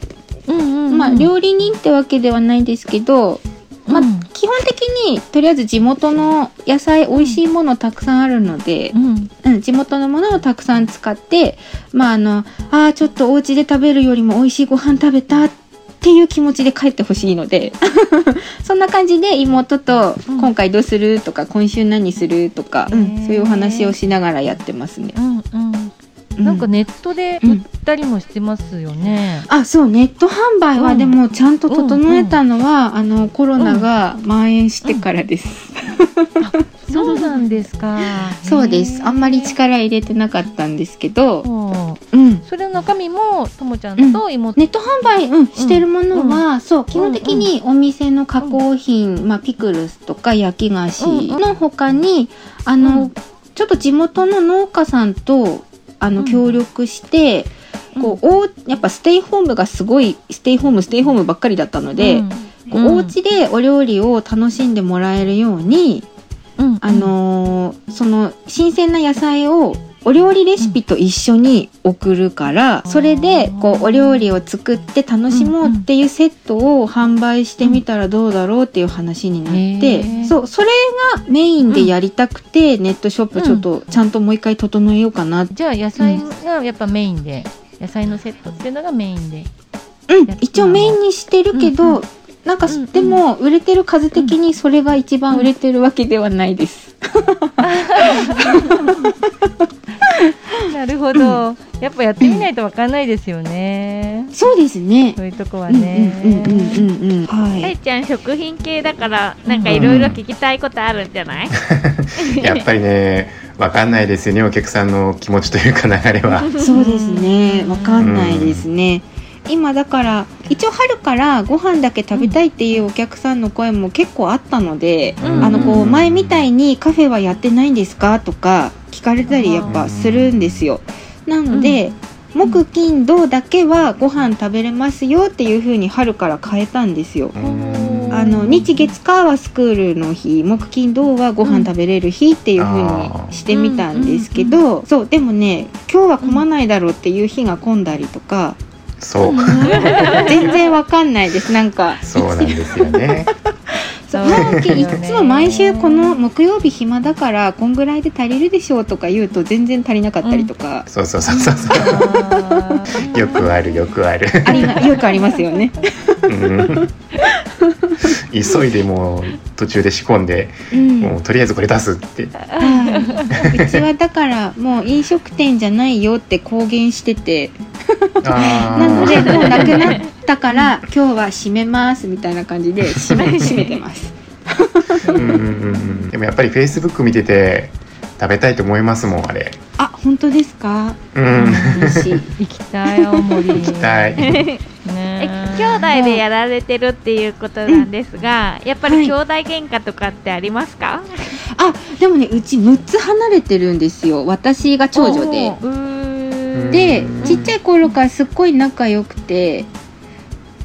うんうんうんまあ料理人ってわけではないんですけど、まあうん基本的にとりあえず地元の野菜美味しいものたくさんあるので、うん。うん、地元のものをたくさん使ってまああのあーちょっとお家で食べるよりも美味しいご飯食べたっていう気持ちで帰ってほしいので そんな感じで妹とうん。今回どうするとか今週何するとか、そういうお話をしながらやってますね。うんうん。うなんかネットで売ったりもしてますよね。あそうネット販売はうん。でもちゃんと整えたのは、あのコロナが蔓延してからです、そうなんですか。そうです。あんまり近力入れてなかったんですけど、そううん、それの中身もともちゃんと妹、ネット販売、うん、してるものは、そう基本的にお店の加工品、まあ、ピクルスとか焼き菓子の他に、あの、うん。ちょっと地元の農家さんとあのうん。協力して、こうおやっぱステイホームがすごいステイホームステイホームばっかりだったので、うん。こうお家でお料理を楽しんでもらえるように、うん。あのーその新鮮な野菜をお料理レシピと一緒に送るから、それでこうお料理を作って楽しもうっていうセットを販売してみたらどうだろうっていう話になって、へーそうそれがメインでやりたくて、ネットショップちょっとちゃんともう一回整えようかなじゃあ野菜がやっぱメインで、野菜のセットっていうのがメインで。うん、一応メインにしてるけど、うんうなんか、うんうんでも売れてる数的にそれが一番売れてるわけではないです。なるほど。やっぱやってみないとわかんないですよね。そうですね。そういうとこはうんうんね。うんうんうんうん。はい。はいちゃん食品系だからなんかいろいろ聞きたいことあるんじゃない、やっぱりねわかんないですよねお客さんの気持ちというか流れはそうですね。わかんないですね。今だから一応春からご飯だけ食べたいっていうお客さんの声も結構あったので、うん。あのこう前みたいにカフェはやってないんですか？とか聞かれたりやっぱするんですよ。なので、木金土だけはご飯食べれますよっていう風に春から変えたんですよ。うん。あの日月火はスクールの日木金土はご飯食べれる日っていう風にしてみたんですけど、そうでもね今日は混まないだろうっていう日が混んだりとか、そう。全然わかんないです。なんか。そうなんですよね。そう。いつも毎週この木曜日暇だからこんぐらいで足りるでしょうとか言うと全然足りなかったりとか、そうそうそうそうそう。あー。よくあるよくある。ありまよくありますよね。うん 急いでもう途中で仕込んでうん。もうとりあえずこれ出すって。はいうちはだからもう飲食店じゃないよって公言してて。あ なのでーもうなくなったから今日は閉めますみたいな感じで閉め 閉めてます。うんうんうんうん。でもやっぱりフェイスブック見てて食べたいと思いますもんあれ。あ本当ですか？うん。嬉しい。行きたい青森。行きたい。ねえ兄弟でやられてるっていうことなんですが、やっぱり兄弟喧嘩とかってありますか、あでもねうち6つ離れてるんですよ。私が長女で。でうん。ちっちゃい頃からすっごい仲良くて。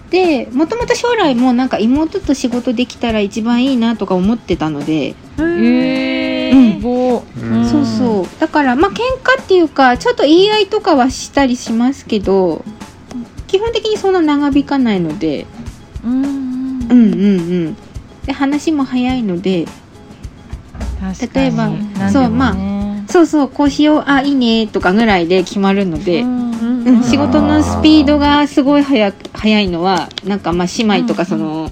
でもともと将来もなんか妹と仕事できたら一番いいなとか思ってたので、えうん。ー、すごいうん。そうそう。だからまあ喧嘩っていうかちょっと言い合いとかはしたりしますけど基本的にそんな長引かないので。うんうんうん。うんうんで話も早いので。例えばね。そうまそうそうこうしよう。あいいね。とかぐらいで決まるので。うんうん、仕事のスピードがすごい早く早いのはなんかまあ姉妹とかその、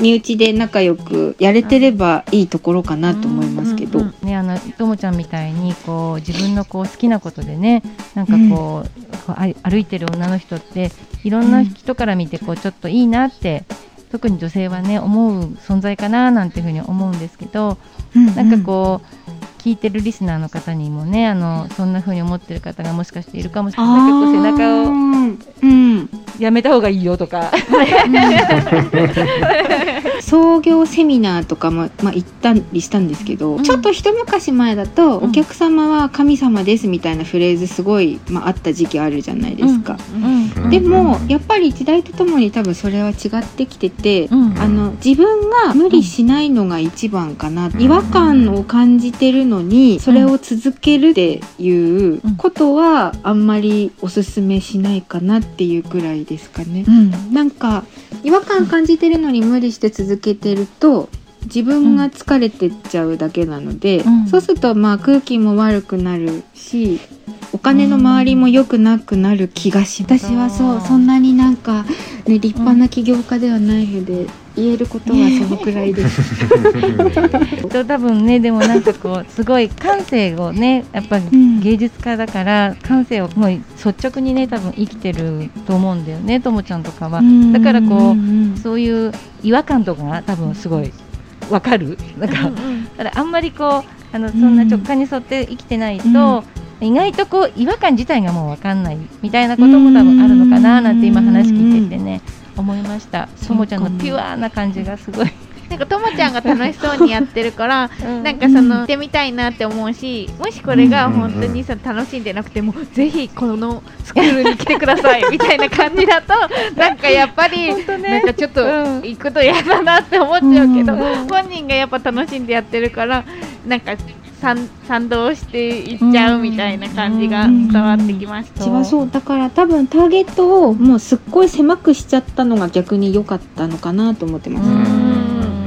身内で仲良くやれてればいいところかなと思いますけど、うんうんうんねあのとももちゃんみたいにこう自分のこう好きなことでねなんかこう,、こうあ歩いてる女の人っていろんな人から見てこうちょっといいなって特に女性はね思う存在かななんていうふうに思うんですけど、なんかこう聞いてるリスナーの方にもねあのそんな風に思ってる方がもしかしているかもしれない。なんかこう背中をうん。やめた方がいいよとか 創業セミナーとかも、まあ、行ったりしたんですけど、うん。ちょっと一昔前だと、うん。お客様は神様ですみたいなフレーズすごい、まあ、あった時期あるじゃないですか。うんでもやっぱり時代とともに多分それは違ってきてて、うんあの自分が無理しないのが一番かな、違和感を感じてるのにそれを続けるっていうことはあんまりおすすめしないかなっていうくらいですかね。うん。なんか違和感感じてるのに無理して続けてると自分が疲れてっちゃうだけなので、うん。そうするとまあ空気も悪くなるしお金の周りも良くなくなる気がします、私はそうそんなになんか、ね、立派な起業家ではないので、言えることはそのくらいです。と多分ねでもなんかこうすごい感性をねやっぱりん。芸術家だから感性をもう率直にね多分生きてると思うんだよねともちゃんとかは。だからこうそういう違和感とかが多分すごいわかる。なんかだからあんまりこうあのそんな直感に沿って生きてないと、意外とこう違和感自体がもうわかんないみたいなことも多分あるのかななんて今話聞いててね思いました。ともちゃんのピュアな感じがすごいなんかともちゃんが楽しそうにやってるから、なんかその、してみたいなって思うしもしこれが本当にさ楽しんでなくても、ぜひこのスクールに来てください みたいな感じだとなんかやっぱり、なんかちょっと行くと嫌だなって思っちゃうけど、本人がやっぱ楽しんでやってるからなんか賛賛同していっちゃうみたいな感じが伝わってきました。私はそう。だから多分ターゲットをもうすっごい狭くしちゃったのが逆に良かったのかなと思ってます。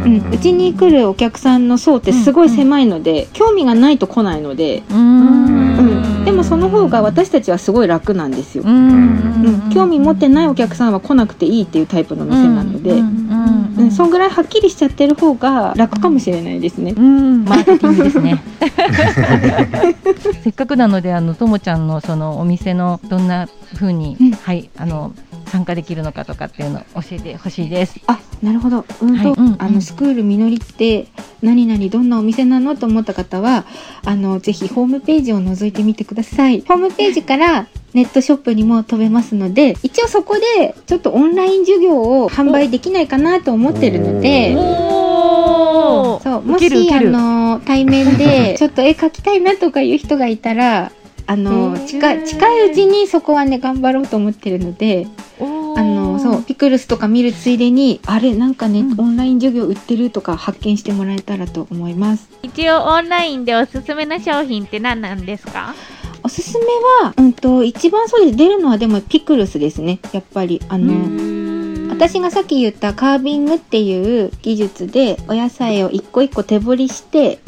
うん、うちに来るお客さんの層ってすごい狭いので、興味がないと来ないので、うん、でもその方が私たちはすごい楽なんですよ。うん、興味持ってないお客さんは来なくていいっていうタイプの店なので、うん、そんぐらいはっきりしちゃってる方が楽かもしれないですね。うん、マーケティングですね。せっかくなのであのともちゃんのそのお店のどんな風に、はいあの参加できるのかとかっていうのを教えてほしいです。あ、なるほど。うんと、はいうんうんあのスクールみのりって何々どんなお店なのと思った方は、あのぜひホームページを覗いてみてください。ホームページからネットショップにも飛べますので、一応そこでちょっとオンライン授業を販売できないかなと思ってるので、おそうもしあの対面でちょっと絵描きたいなとかいう人がいたら。あの近い近いうちにそこはね頑張ろうと思ってるのであのそうピクルスとか見るついでにあれなんかね、オンライン授業売ってるとか発見してもらえたらと思います。一応オンラインでおすすめの商品って何なんですか？おすすめは、うん、と一番そうです。出るのはでもピクルスですね。やっぱりあの私がさっき言ったカービングっていう技術でお野菜を一個一個手彫りして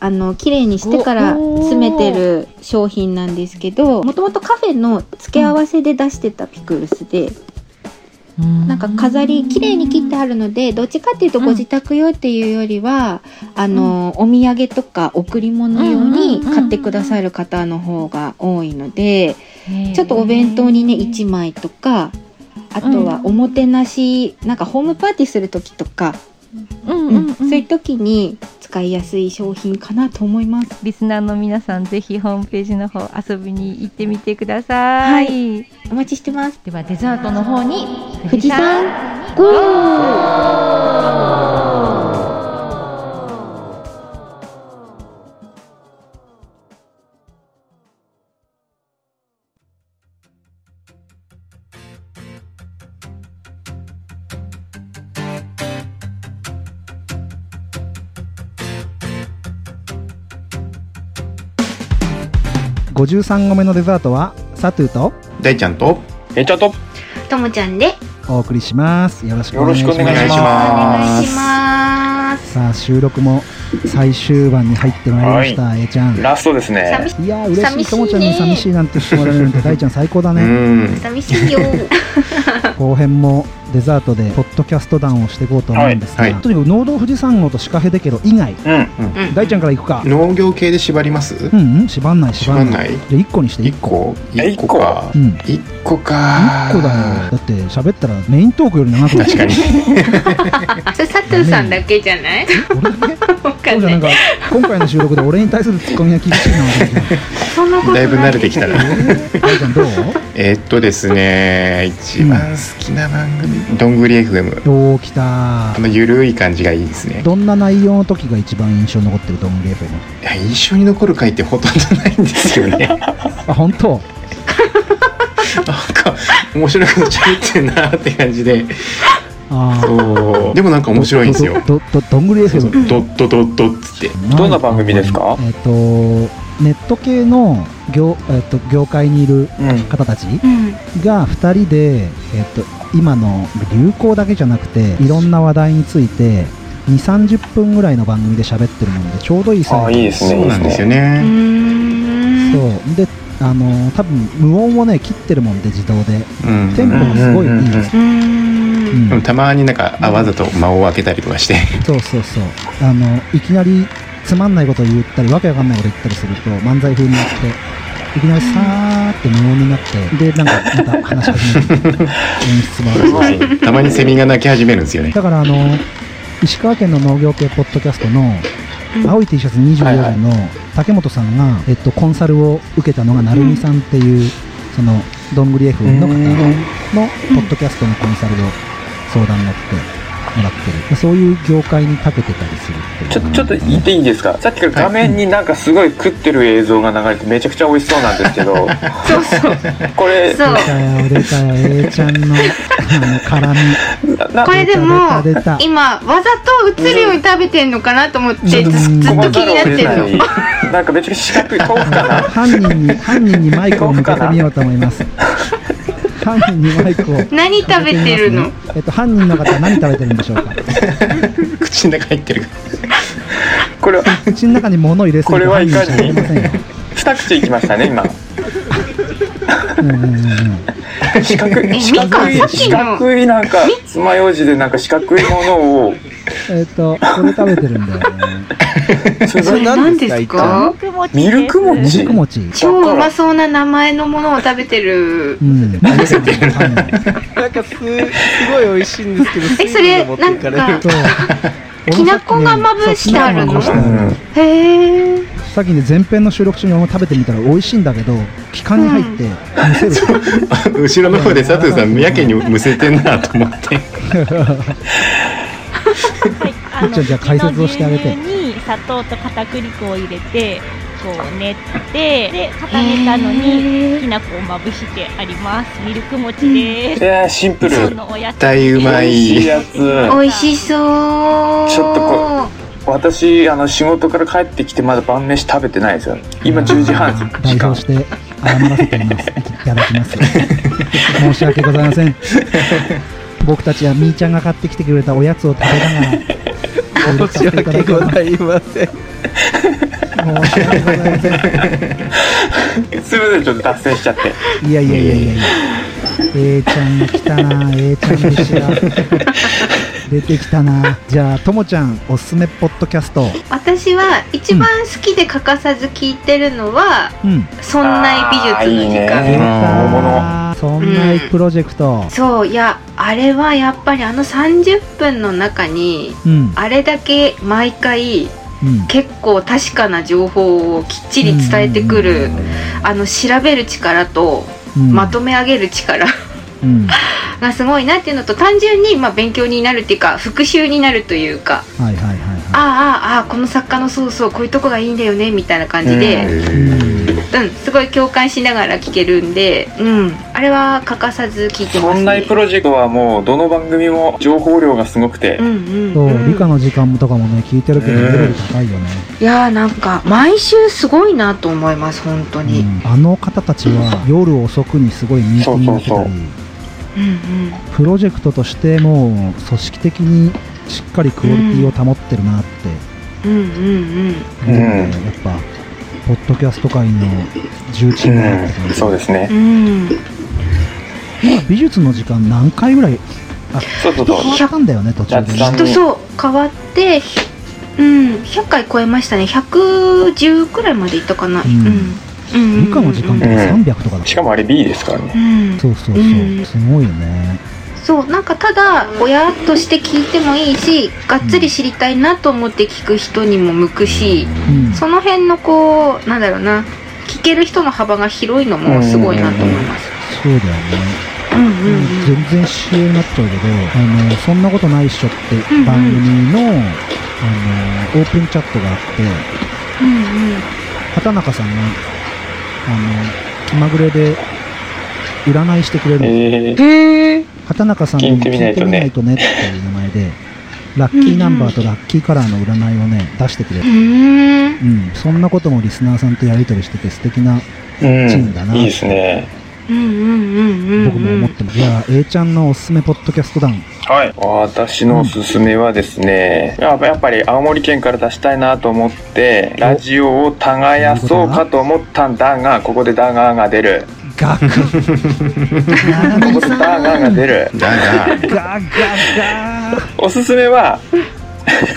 あの綺麗にしてから詰めてる商品なんですけどもともとカフェの付け合わせで出してたピクルスで、なんか飾り綺麗に切ってあるのでどっちかっていうとご自宅用っていうよりは、あのお土産とか贈り物用に買ってくださる方の方が多いので、ちょっとお弁当にね1枚とかあとはおもてなし、なんかホームパーティーする時とか、うんそういう時に使いやすい商品かなと思います。リスナーの皆さんぜひホームページの方遊びに行ってみてください。お待ちしてます。ではデザートの方に富士山ゴ53個目のデザートはサトゥーと大ちゃんとえちゃんとともちゃんでお送りします。よろしくお願いします。お願いします。さあ収録も最終盤に入ってまいりました、えちゃん。ラストですね。い。やー嬉しい。ともちゃんに寂しいなんて言ってもらえるなんて大ちゃん最高だうねん。寂しいよ。後編もデザートでポッドキャスト談をしていこうと思うんですが、はい。はい。とにかく農道富士山号とシカヘデケロ以外うん。うん。大ちゃんから行くか？農業系で縛ります？うんうん。縛んない縛んない。縛んない。じゃあ1個にして一1個個。え一個か。うん。一個か。1個だよ。だって喋ったらメイントークより長くなっ確かに。それ佐藤さんだけじゃない？そうじゃなか今回の収録で俺に対するツッコミが厳しいなと思って。そんなだいぶ慣れてきたら大ちゃんどう？えーっとですね一番好きな番組どんぐり FM おお来た。あのゆるい感じがいいですね。どんな内容の時が一番印象に残ってると思うゲーム？いや印象に残る回ってほとんどないんですよね。あ本当？なんか面白いこと喋ってんなって感じで。あー。そう。でもなんか面白いんですよ。どどどどんぐり FM ドットドットっつって。どんな番組ですか？えっ、とネット系の業,、えっと業界にいるうん。方たちうん。が2人で、えっと今の流行だけじゃなくていろんな話題について2 3 0分ぐらいの番組で喋ってるもんでちょうどいいサイズ。ああ、いいですね。そうなんですよね。ん。そう。であの多分無音をね切ってるもんで自動で。うん。テンポがすごいいいです、たまになんかあわざと間を空けたりとかして。そうそうそう。あのいきなりつまんないこと言ったりわけわかんないこと言ったりすると漫才風になっていきなりさーって無音になってでなんかまた話し始める演出もあるたまにセミが鳴き始めるんですよね。だからあの石川県の農業系ポッドキャストの青い T シャツ24時の竹本さんが、えっと、コンサルを受けたのが成美さんっていう、そのどんぐり FM の方のポッドキャストのコンサルを相談乗ってもらってる。でそういう業界に長けてたりするちょちょっと言っていいですか？さっきから画面になんかすごい食ってる映像が流れてめちゃくちゃ美味しそうなんですけど。そうそう。これそう。出たよ出たよ A ちゃんの あの絡み。なこれでも今わざと映るように食べてんのかなと思ってずっと気になってるの。のなんかめちゃくちゃ四角い豆腐かな？犯人に犯人にマイクを向けてみようと思います犯人にマイクを。何食べてるの？えっと犯人の方は何食べてるんでしょうか？口の中入ってる。これは。口の中に物を入れすぎてこれはいかに犯人しか入れませんよ。二口いきましたね今。うんうんうんうん。四角いえ四角い四の角いなんか爪楊枝でなんか四角いものをえっとこれ食べてるんだよね。そ それ何ですか？ミルク餅？ミルク餅。超うまそうな名前のものを食べてる。うん。見せてる犯人なんかすすごい美味しいんですけどえそれなんかきな粉がまぶしてあるのそう。きな粉がまぶしてあるへえさっきね前編の収録中に俺も食べてみたら美味しいんだけど気管に入ってむせる、後ろの方で佐藤さんやけにむせてんなと思って あのじゃ解説をしてあげて。牛乳に砂糖と片栗粉を入れてこう練ってで固めたのへにー。きな粉をまぶしてあります。ミルク餅です。いやーシンプル。そのおやつ。絶対うまい。いやつ。美味しそう。ちょっとこ私あの仕事から帰ってきてまだ晩飯食べてないですよ。今10時半です。時 間代表して謝らせていただきます。申し訳ございません僕たちはみーちゃんが買ってきてくれたおやつを食べながら申し訳ございません。申し訳ございませんすみませんちょっと脱線しちゃって。いやいやいやいや。いや A ちゃんが来たな A ちゃんでした出てきたなじゃあともちゃんおすすめポッドキャスト。私は一番好きで欠かさず聞いてるのはうん「そんな美術の時あーいいね。間」出うん大たそんなプロジェクト。そういやあれはやっぱりあの30分の中にうん。あれだけ毎回うん。結構確かな情報をきっちり伝えてくるあの調べる力とうん。まとめ上げる力うん。がすごいなっていうのと単純にまあ勉強になるっていうか復習になるというか。はいはいはい。はああああああこの作家のそうそうこういうとこがいいんだよねみたいな感じで、いうん。うん、すごい共感しながら聞けるんで、うん、あれは欠かさず聞いてますね。そんなプロジェクトはもうどの番組も情報量がすごくて。うんうんそううん。理科の時間もとかもね聞いてるけどうんレベル高いよね。いやーなんか毎週すごいなと思います本当に、うん。あの方たちは夜遅くにすごいミーティングしてたり。そうそうそううんうん。プロジェクトとしてもう組織的にしっかりクオリティを保ってるなって。うんうん思うので、うん。やっぱポッドキャスト界の重鎮になってきうん。そうですね。うん。うん今美術の時間何回ぐらいそうそうそう。変わったんだよね途中で雑談ねとそう変わってうん。100回超えましたね。110くらいまでいったかな。うん。うん。うん。理科の時間とかうん。300とかだしかもあれ B ですからね。うん。そうそうそう。うん。すごいよねそうなんかただ親として聞いてもいいしがっつり知りたいなと思って聞く人にも向くし、うん。その辺のこうなんだろうな聞ける人の幅が広いのもすごいなと思います。そうだよねうんうんうん。全然 CM になっちゃうけど「あのそんなことないっしょ」って番組の,、あのオープンチャットがあってうん畑中さんがあの気まぐれで占いしてくれるのえー、へえ畑中さんに聞いてみないとね。聞いてみないとねっていう名前でラッキーナンバーとラッキーカラーの占いをね出してくれる、うーん。うん、そんなこともリスナーさんとやり取りしてて素敵なう。チームだなん。いいですね。うんうんうんうん。僕も思ってます、じゃあ A ちゃんのおすすめポッドキャストダウンはい。私のおすすめはですね、やっぱやっぱり青森県から出したいなと思って、ラジオを耕そうかと思ったんだが、ここでダガーが出る。ガクここでダガーが出る。だがガガガおすすめは、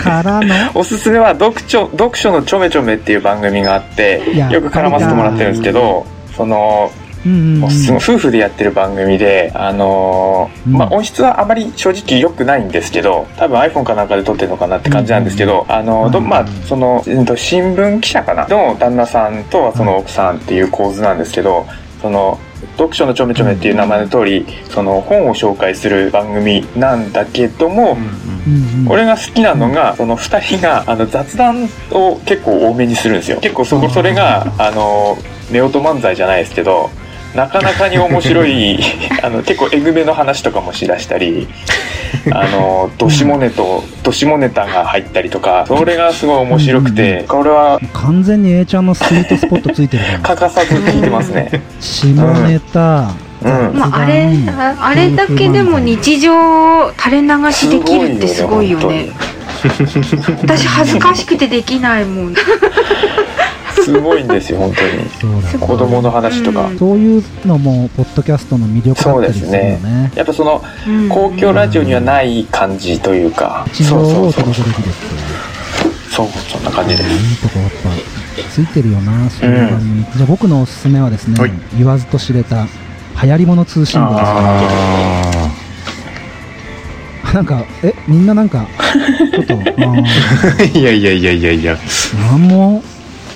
からのおすすめは読書、読書のちょめちょめっていう番組があって、よく絡ませてもらってるんですけど、その、夫婦でやってる番組で、あのまあ、音質はあまり正直良くないんですけど、多分 iPhone かなんかで撮ってるのかなって感じなんですけど、あのーどうんまあ、その、新聞記者かなの旦那さんとはその奥さんっていう構図なんですけど、その、読書のちょめちょめっていう名前の通り、その本を紹介する番組なんだけども、うんうん。俺が好きなのが、その二人が、あの、雑談を結構多めにするんですよ。結構そこ、それが、あの、夫婦漫才じゃないですけど、なかなかに面白い、あの、結構えぐめの話とかもしだしたり、あの、どしもネと、どしもネタが入ったりとか、それがすごい面白くて、これは完全に A ちゃんのスイートスポットついてるじゃん欠かさず聞いてますね。下ネタ、うん。まあ、あれああれだけでも日常垂れ流しできるってすごいよね。私恥ずかしくてできないもん すごいんですよ、本当に。ね。子供の話とか。うん。そういうのもポッドキャストの魅力だったりするよね。やっぱその、うん。公共ラジオにはない感じというか、地上そうそうそう。そうそんな感じです。いいとこやっぱついてるよなそういう番組、じゃあ僕のおすすめはですね、はい。言わずと知れた流行り物通信簿です。あ なんかえみんななんかちょっと いやいやいやいやいや。なんも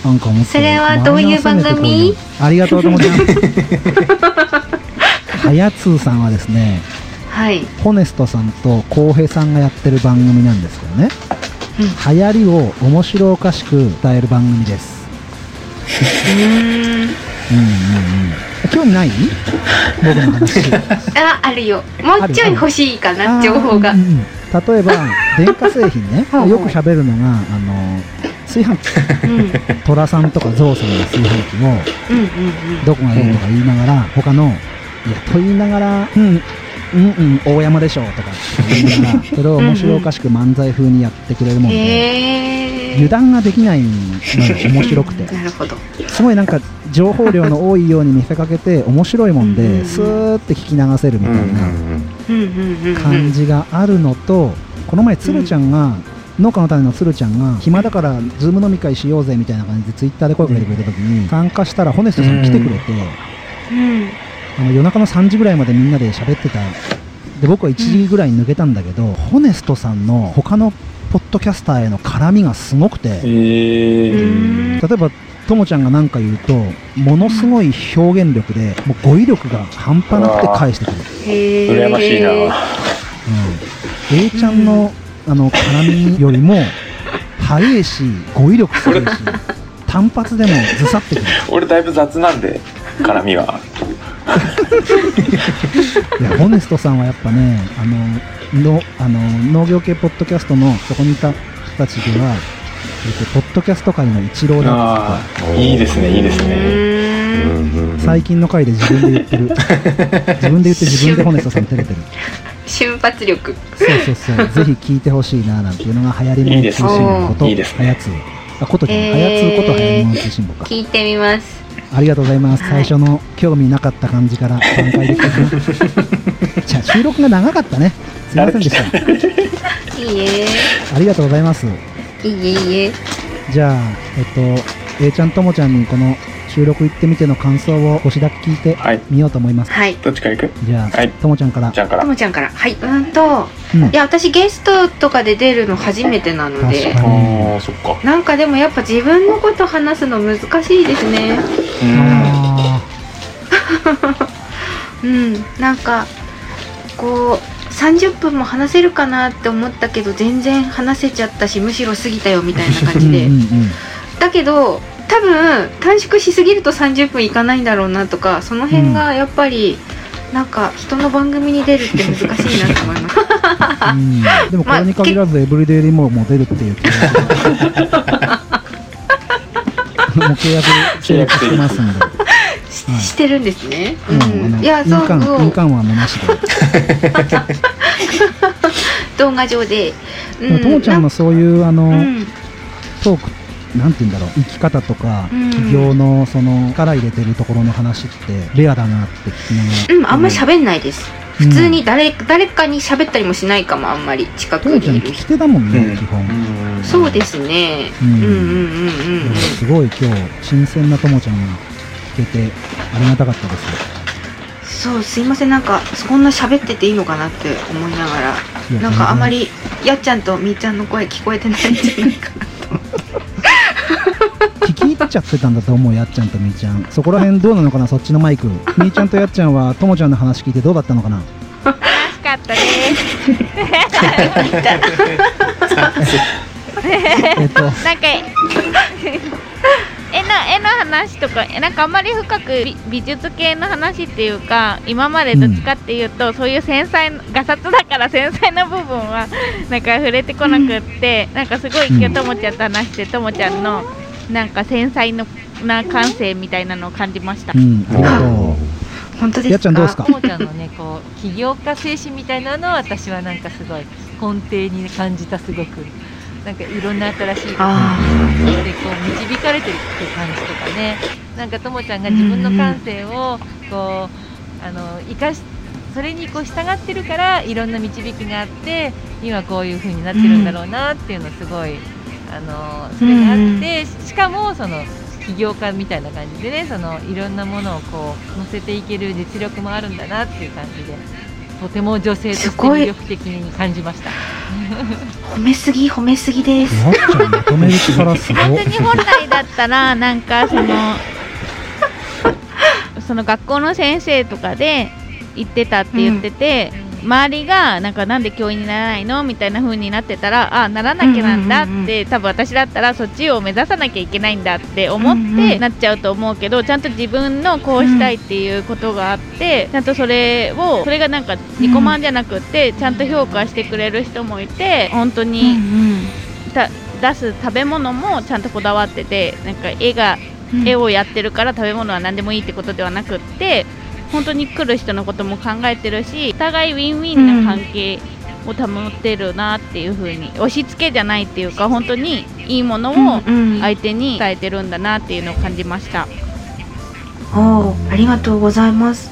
なんかそれはどういう番組？ありがとうともちゃん。はやつーさんはですねはい。ホネストさんと浩平さんがやってる番組なんですけどね、流行りを面白おかしく伝える番組です。うーん。うんうんうん。興味ない？僕の話。ああるよ。もうちょい欲しいかな情報がうんうん。例えば電化製品ね。よく喋るのがあの炊飯器。うん。うん寅さんとかゾウさんの炊飯器をうんどこがいいとか言いながら、他のいやと言いながらうん。うんうん大山でしょとか言いながらそれを面白おかしく漫才風にやってくれるもんで、油断ができないのが面白くて。なるほど。すごいなんか情報量の多いように見せかけて面白いもんでスーって聞き流せるみたいな感じがあるのとこの前つるちゃんが農家の種のつるちゃんが暇だからズーム飲み会しようぜみたいな感じでツイッターで声かけてくれた時に参加したらホネストさん来てくれてうん。あの夜中の3時ぐらいまでみんなで喋ってた。で僕は1時ぐらいに抜けたんだけど、ホネストさんの他のポッドキャスターへの絡みがすごくて、例えばともちゃんが何か言うとものすごい表現力でもう語彙力が半端なくて返してくる、羨ましいな。うん、A ちゃんのあの絡みよりも早いし語彙力すごいし単発でもずさってくる。俺だいぶ雑なんで絡みは。いやホネストさんはやっぱねあののあの農業系ポッドキャストのそこにいた人たちでは、えっと、ポッドキャスト界の一郎だっああいいですねいいですうね最近の回で自分で言ってる。自分で言って自分でホネストさん照れてる瞬発力。そうそうそう。ぜひ聞いてほしいななんていうのが流行りの通信のこといいですね。はやつあことじゃない、えーはやつことはやりもん通信簿か。聞いてみます。ありがとうございます、はい。最初の興味なかった感じから挽回できた じゃあ収録が長かったね。すいませんでした。いいえ。ありがとうございます。いいえいいえ。じゃあえっと A ちゃんともちゃんにこの収録行ってみての感想を少しだけ聞いてはい。みようと思います、はい。どっちから行く？じゃあ、はい。ともちゃんから。と。もちゃんから。はい。うんとうん。いや私ゲストとかで出るの初めてなので。ああ、そっか。なんかでもやっぱ自分のこと話すの難しいですね。うん。あ うん。なんかこう30分も話せるかなって思ったけど全然話せちゃったしむしろ過ぎたよみたいな感ーじで。うん。だけど多分短縮しすぎると30分いかないんだろうなとかその辺がやっぱり、なんか人の番組に出るって難しいなと思います。うん。でも これに限らず、エブリデイリモーも出るっていう。もう契約契約してますんで、ししてるんですね、うん。いやそう印鑑はもなしで、動画上で、でもともちゃんのそういうあの、うん。トークなんて言うんだろう生き方とか、うん。企業のその力入れてるところの話ってレアだなって聞きながら、うん、あんまり喋んないです、普通に誰誰かに喋ったりもしないかもあんまり。近くともちゃんにいる聞き手だもんね、うん。基本、そうですね、ううんん、うんうんうん。うんすごい今日新鮮なともちゃんが聞けてありがたかったです。そうすいません。なんかそんな喋ってていいのかなって思いながら。なんかあまりやっちゃんとみーちゃんの声聞こえてないんじゃないかな聞き入っちゃってたんだと思うやっちゃんとみーちゃん。そこら辺どうなのかなそっちのマイク。みーちゃんとやっちゃんはともちゃんの話聞いてどうだったのかな？楽しかったです。えっと。なんか絵の絵の話とかなんかあんまり深く美美術系の話っていうか今までどっちかっていうと、そういう繊細なガサツだから繊細な部分はなんか触れてこなくって、なんかすごい今日ともちゃんと話してともちゃんのなんか繊細のな感性みたいなのを感じました。う。んありがと本当ですか？やっちゃんどうですか？ともちゃんのねこう起業家精神みたいなのは私はなんかすごい根底に感じたすごくなんかいろんな新しいことでこう導かれてるっていう感じとかね。なんかともちゃんが自分の感性をこうあの生かしそれにこう従ってるからいろんな導きがあって今こういう風になってるんだろうなっていうのすごいあのそれがあってしかもその起業家みたいな感じでねそのいろんなものをこう乗せていける実力もあるんだなっていう感じでとても女性として魅力的に感じました。褒めすぎ褒めすぎです。本当に本来だったら なんかそのその学校の先生とかで行ってたって言ってて、周りがなんかなんで教員にならないのみたいな風になってたらあならなきゃなんだって、うんうんうん多分私だったらそっちを目指さなきゃいけないんだって思ってなっちゃうと思うけどちゃんと自分のこうしたいっていうことがあって、ちゃんとそれをそれがなんか自己満じゃなくってちゃんと評価してくれる人もいて本当に。た出す食べ物もちゃんとこだわっててなんか絵が絵をやってるから食べ物は何でもいいってことではなくって本当に来る人のことも考えてるしお互いウィンウィンな関係を保ってるなっていう風に押し付けじゃないっていうか本当にいいものをうん相手に伝えてるんだなっていうのを感じました。おーありがとうございます。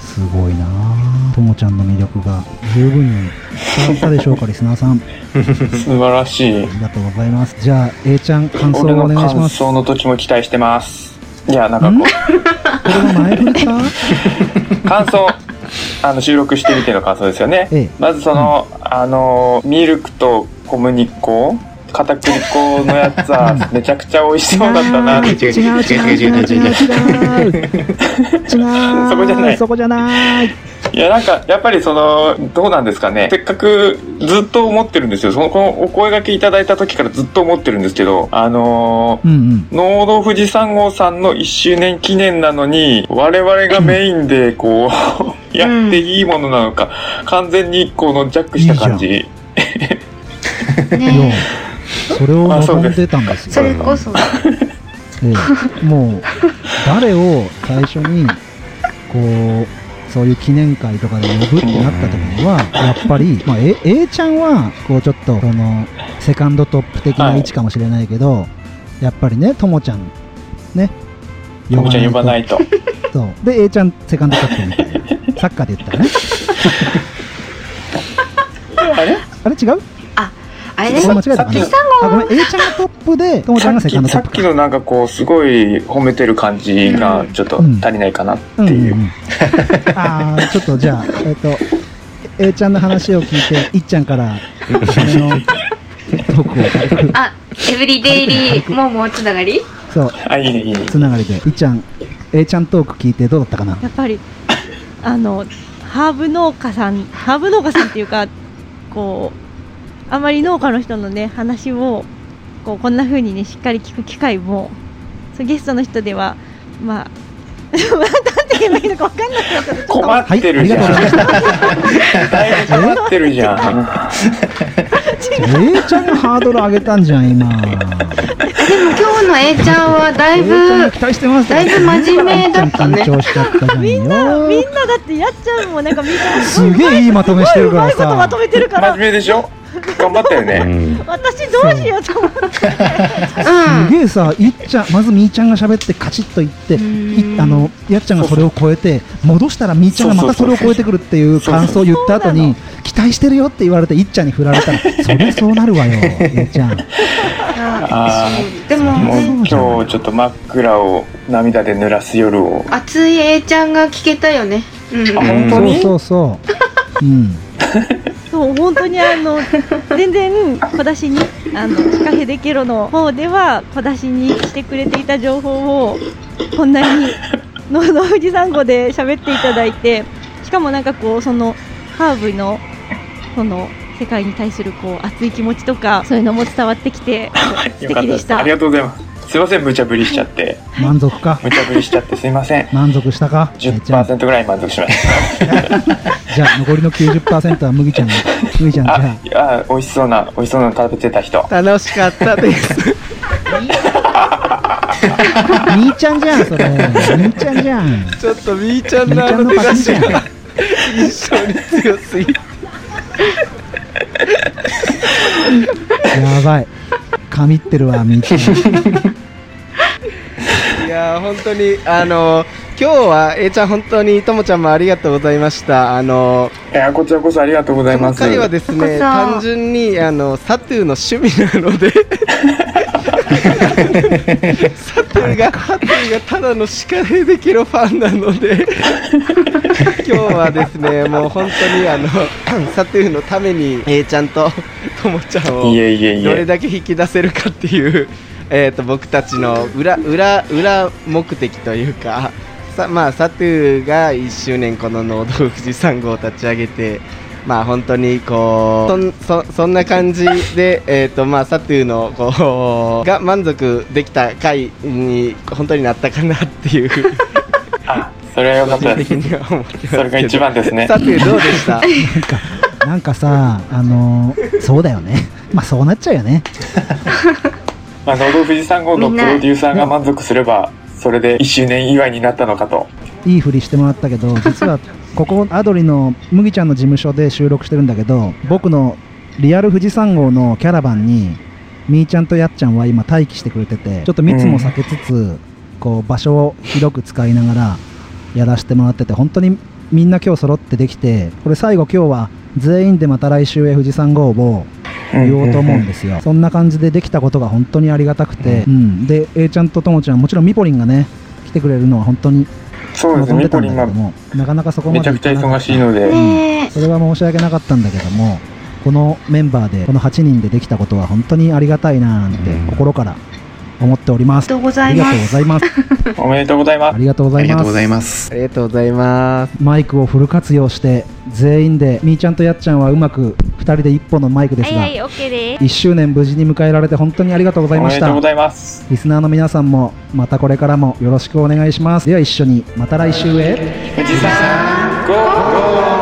すごいな。あともちゃんの魅力が十分に伝わったでしょうかリスナーさん。素晴らしい。あ。りがとうございます。じゃあ A ちゃん感想俺をお願いします。想の時も期待してます。いや、なんかこう、感想、あの、収録してみての感想ですよね。ええ。まずその、あの、ミルクと小麦粉片栗粉のやつはめちゃくちゃ美味しそうだったな。って。違う違う違う違う。違う違う違う。違う。そこじゃない。そこじゃないいや、なんか、やっぱりその、どうなんですかね。せっかくずっと思ってるんですよ。その、このお声掛けいただいた時からずっと思ってるんですけど、あのーうんうん。農道富士山号さんの1周年記念なのに、我々がメインでこう、やっていいものなのか、完全にこのジャックした感じ。い やねそれを望んでたんですよ。それこそ。ええ。もう誰を最初にこうそういう記念会とかで呼ぶってなった時にはやっぱり、まあ、A, A ちゃんはこうちょっとそのセカンドトップ的な位置かもしれないけど、やっぱりねともちゃんね。ともちゃん呼ばないと。そう。で A ちゃんセカンドキャプみたいな。サッカーで言ったらね。あれ？あれ違う？あれ間違えたかな？さっきあごめん。A ちゃんがトップでともちゃんがセカンドトさっップか。きのなんかこうすごい褒めてる感じがちょっと足りないかなってう。んうんいうう。ん。ああちょっとじゃあえっ、と A ちゃんの話を聞いていっちゃんから俺のトークを軽くあエブリデイリーもうもうつながり？そう。あ、いいね、いいね。つながりで。いっちゃん A ちゃんトーク聞いてどうだったかな？やっぱりあのハーブ農家さんハーブ農家さんっていうかこうあまり農家の人のね話をこうこんな風にねしっかり聞く機会もそうゲストの人ではまあなんて言えばいいのかわかんなくなっちゃったっ困ってるじゃん。はいありがとうございまだいぶ困ってるじゃん。A ちゃんがハードル上げたんじゃん今でも今日の A ちゃんはだいぶちゃんが期待してますだいぶ真面目だったねったじゃんみんなみんなだってやっちゃんもなんかみんなすげえいいまとめしてるからうまいことまとめてるから真面目でしょ頑張ったようね。ん。私どうしようと思って。うんすげえさいっちゃんまずみーちゃんが喋ってカチッと言っていあのやっちゃんがそれを超えて戻したらみーちゃんがまたそれを超えてくるっていう感想を言った後に期待してるよって言われていっちゃんに振られたらそりゃそうなるわよやっちゃん。あでももう今日ちょっと真っ暗を涙で濡らす夜を。熱い A ちゃんが聞けたよね。うん。あ、本当に？そうそうそう。うん そう本当にあの全然小出しにあのシカヘデケロの方では小出しにしてくれていた情報をこんなにのの富士山号で喋っていただいてしかもなんかこうそのハーブのその世界に対するこう熱い気持ちとかそういうのも伝わってきて素よかったで。敵でしたありがとうございます。すいません、無茶ぶりしちゃって。満足か？無茶ぶりしちゃってすいません。満足したか？A ちゃ。ん10%ぐらい満足しました。じゃあ残りの90%は麦ちゃん。が麦ちゃんじゃあ、いや、美味しそうな、美味しそうなの食べてた人。楽しかったです。あみーちゃんじゃんそれ。みーちゃんじゃん。ちょっとみーちゃんみーちゃんのあの手じゃん出しが印象に強すぎて。やばい。神ってるわみーちゃんいやー本当にあの今日は A ちゃん本当にともちゃんもありがとうございましたあのいや、こちらこそありがとうございこのます。回はですね単純にあのサトゥーの趣味なのでサトゥーがサトゥーがただのシカヘデケロファンなので今日はですねもう本当にあのサトゥーのために A ちゃんとともちゃんをいえいえいえ。どれだけ引き出せるかっていう、えー、と僕たちの裏裏裏目的というかさ、まあ、サトゥーが1周年この農道富士山号を立ち上げて、まあ、本当にこうそんそそんな感じで、えーとまあ、サトゥーのこうが満足できた回に本当になったかなっていう。あ、それはよか個人的っそれが一番ですね。サトゥーどうでした？なんかさあのーそうだよね。まあそうなっちゃうよね まあ、農道富士山号のプロデューサーが満足すれば、それで1周年祝いになったのかと。いいふりしてもらったけど実は ここアドリの麦ちゃんの事務所で収録してるんだけど僕のリアル富士山号のキャラバンにみーちゃんとやっちゃんは今待機してくれててちょっと密も避けつつ、こう場所を広く使いながらやらせてもらってて本当にみんな今日揃ってできてこれ最後今日は全員でまた来週へ富士山号を言おうと思うんですよ、そんな感じでできたことが本当にありがたくて、うん、で A ちゃんとともちゃんもちろんみぽりんがね来てくれるのは本当にそうですね、望んでたミポリンがんだけどもなかなかそこまでめちゃくちゃ忙しいので、ねそれは申し訳なかったんだけどもこのメンバーでこの8人でできたことは本当にありがたいななんてうん。心から思っております。ありがとうございます。おめでとうございます。ありがとうございます。ありがとうございます。ありがとうございます。マイクをフル活用して全員でみーちゃんとやっちゃんはうまく2人で1本のマイクですが、はいはい、OK です。1周年無事に迎えられて本当にありがとうございおました。めでとうございます。リスナーの皆さんもまたこれからもよろしくお願いしますでは一緒にまた来週へ富士山ゴーゴー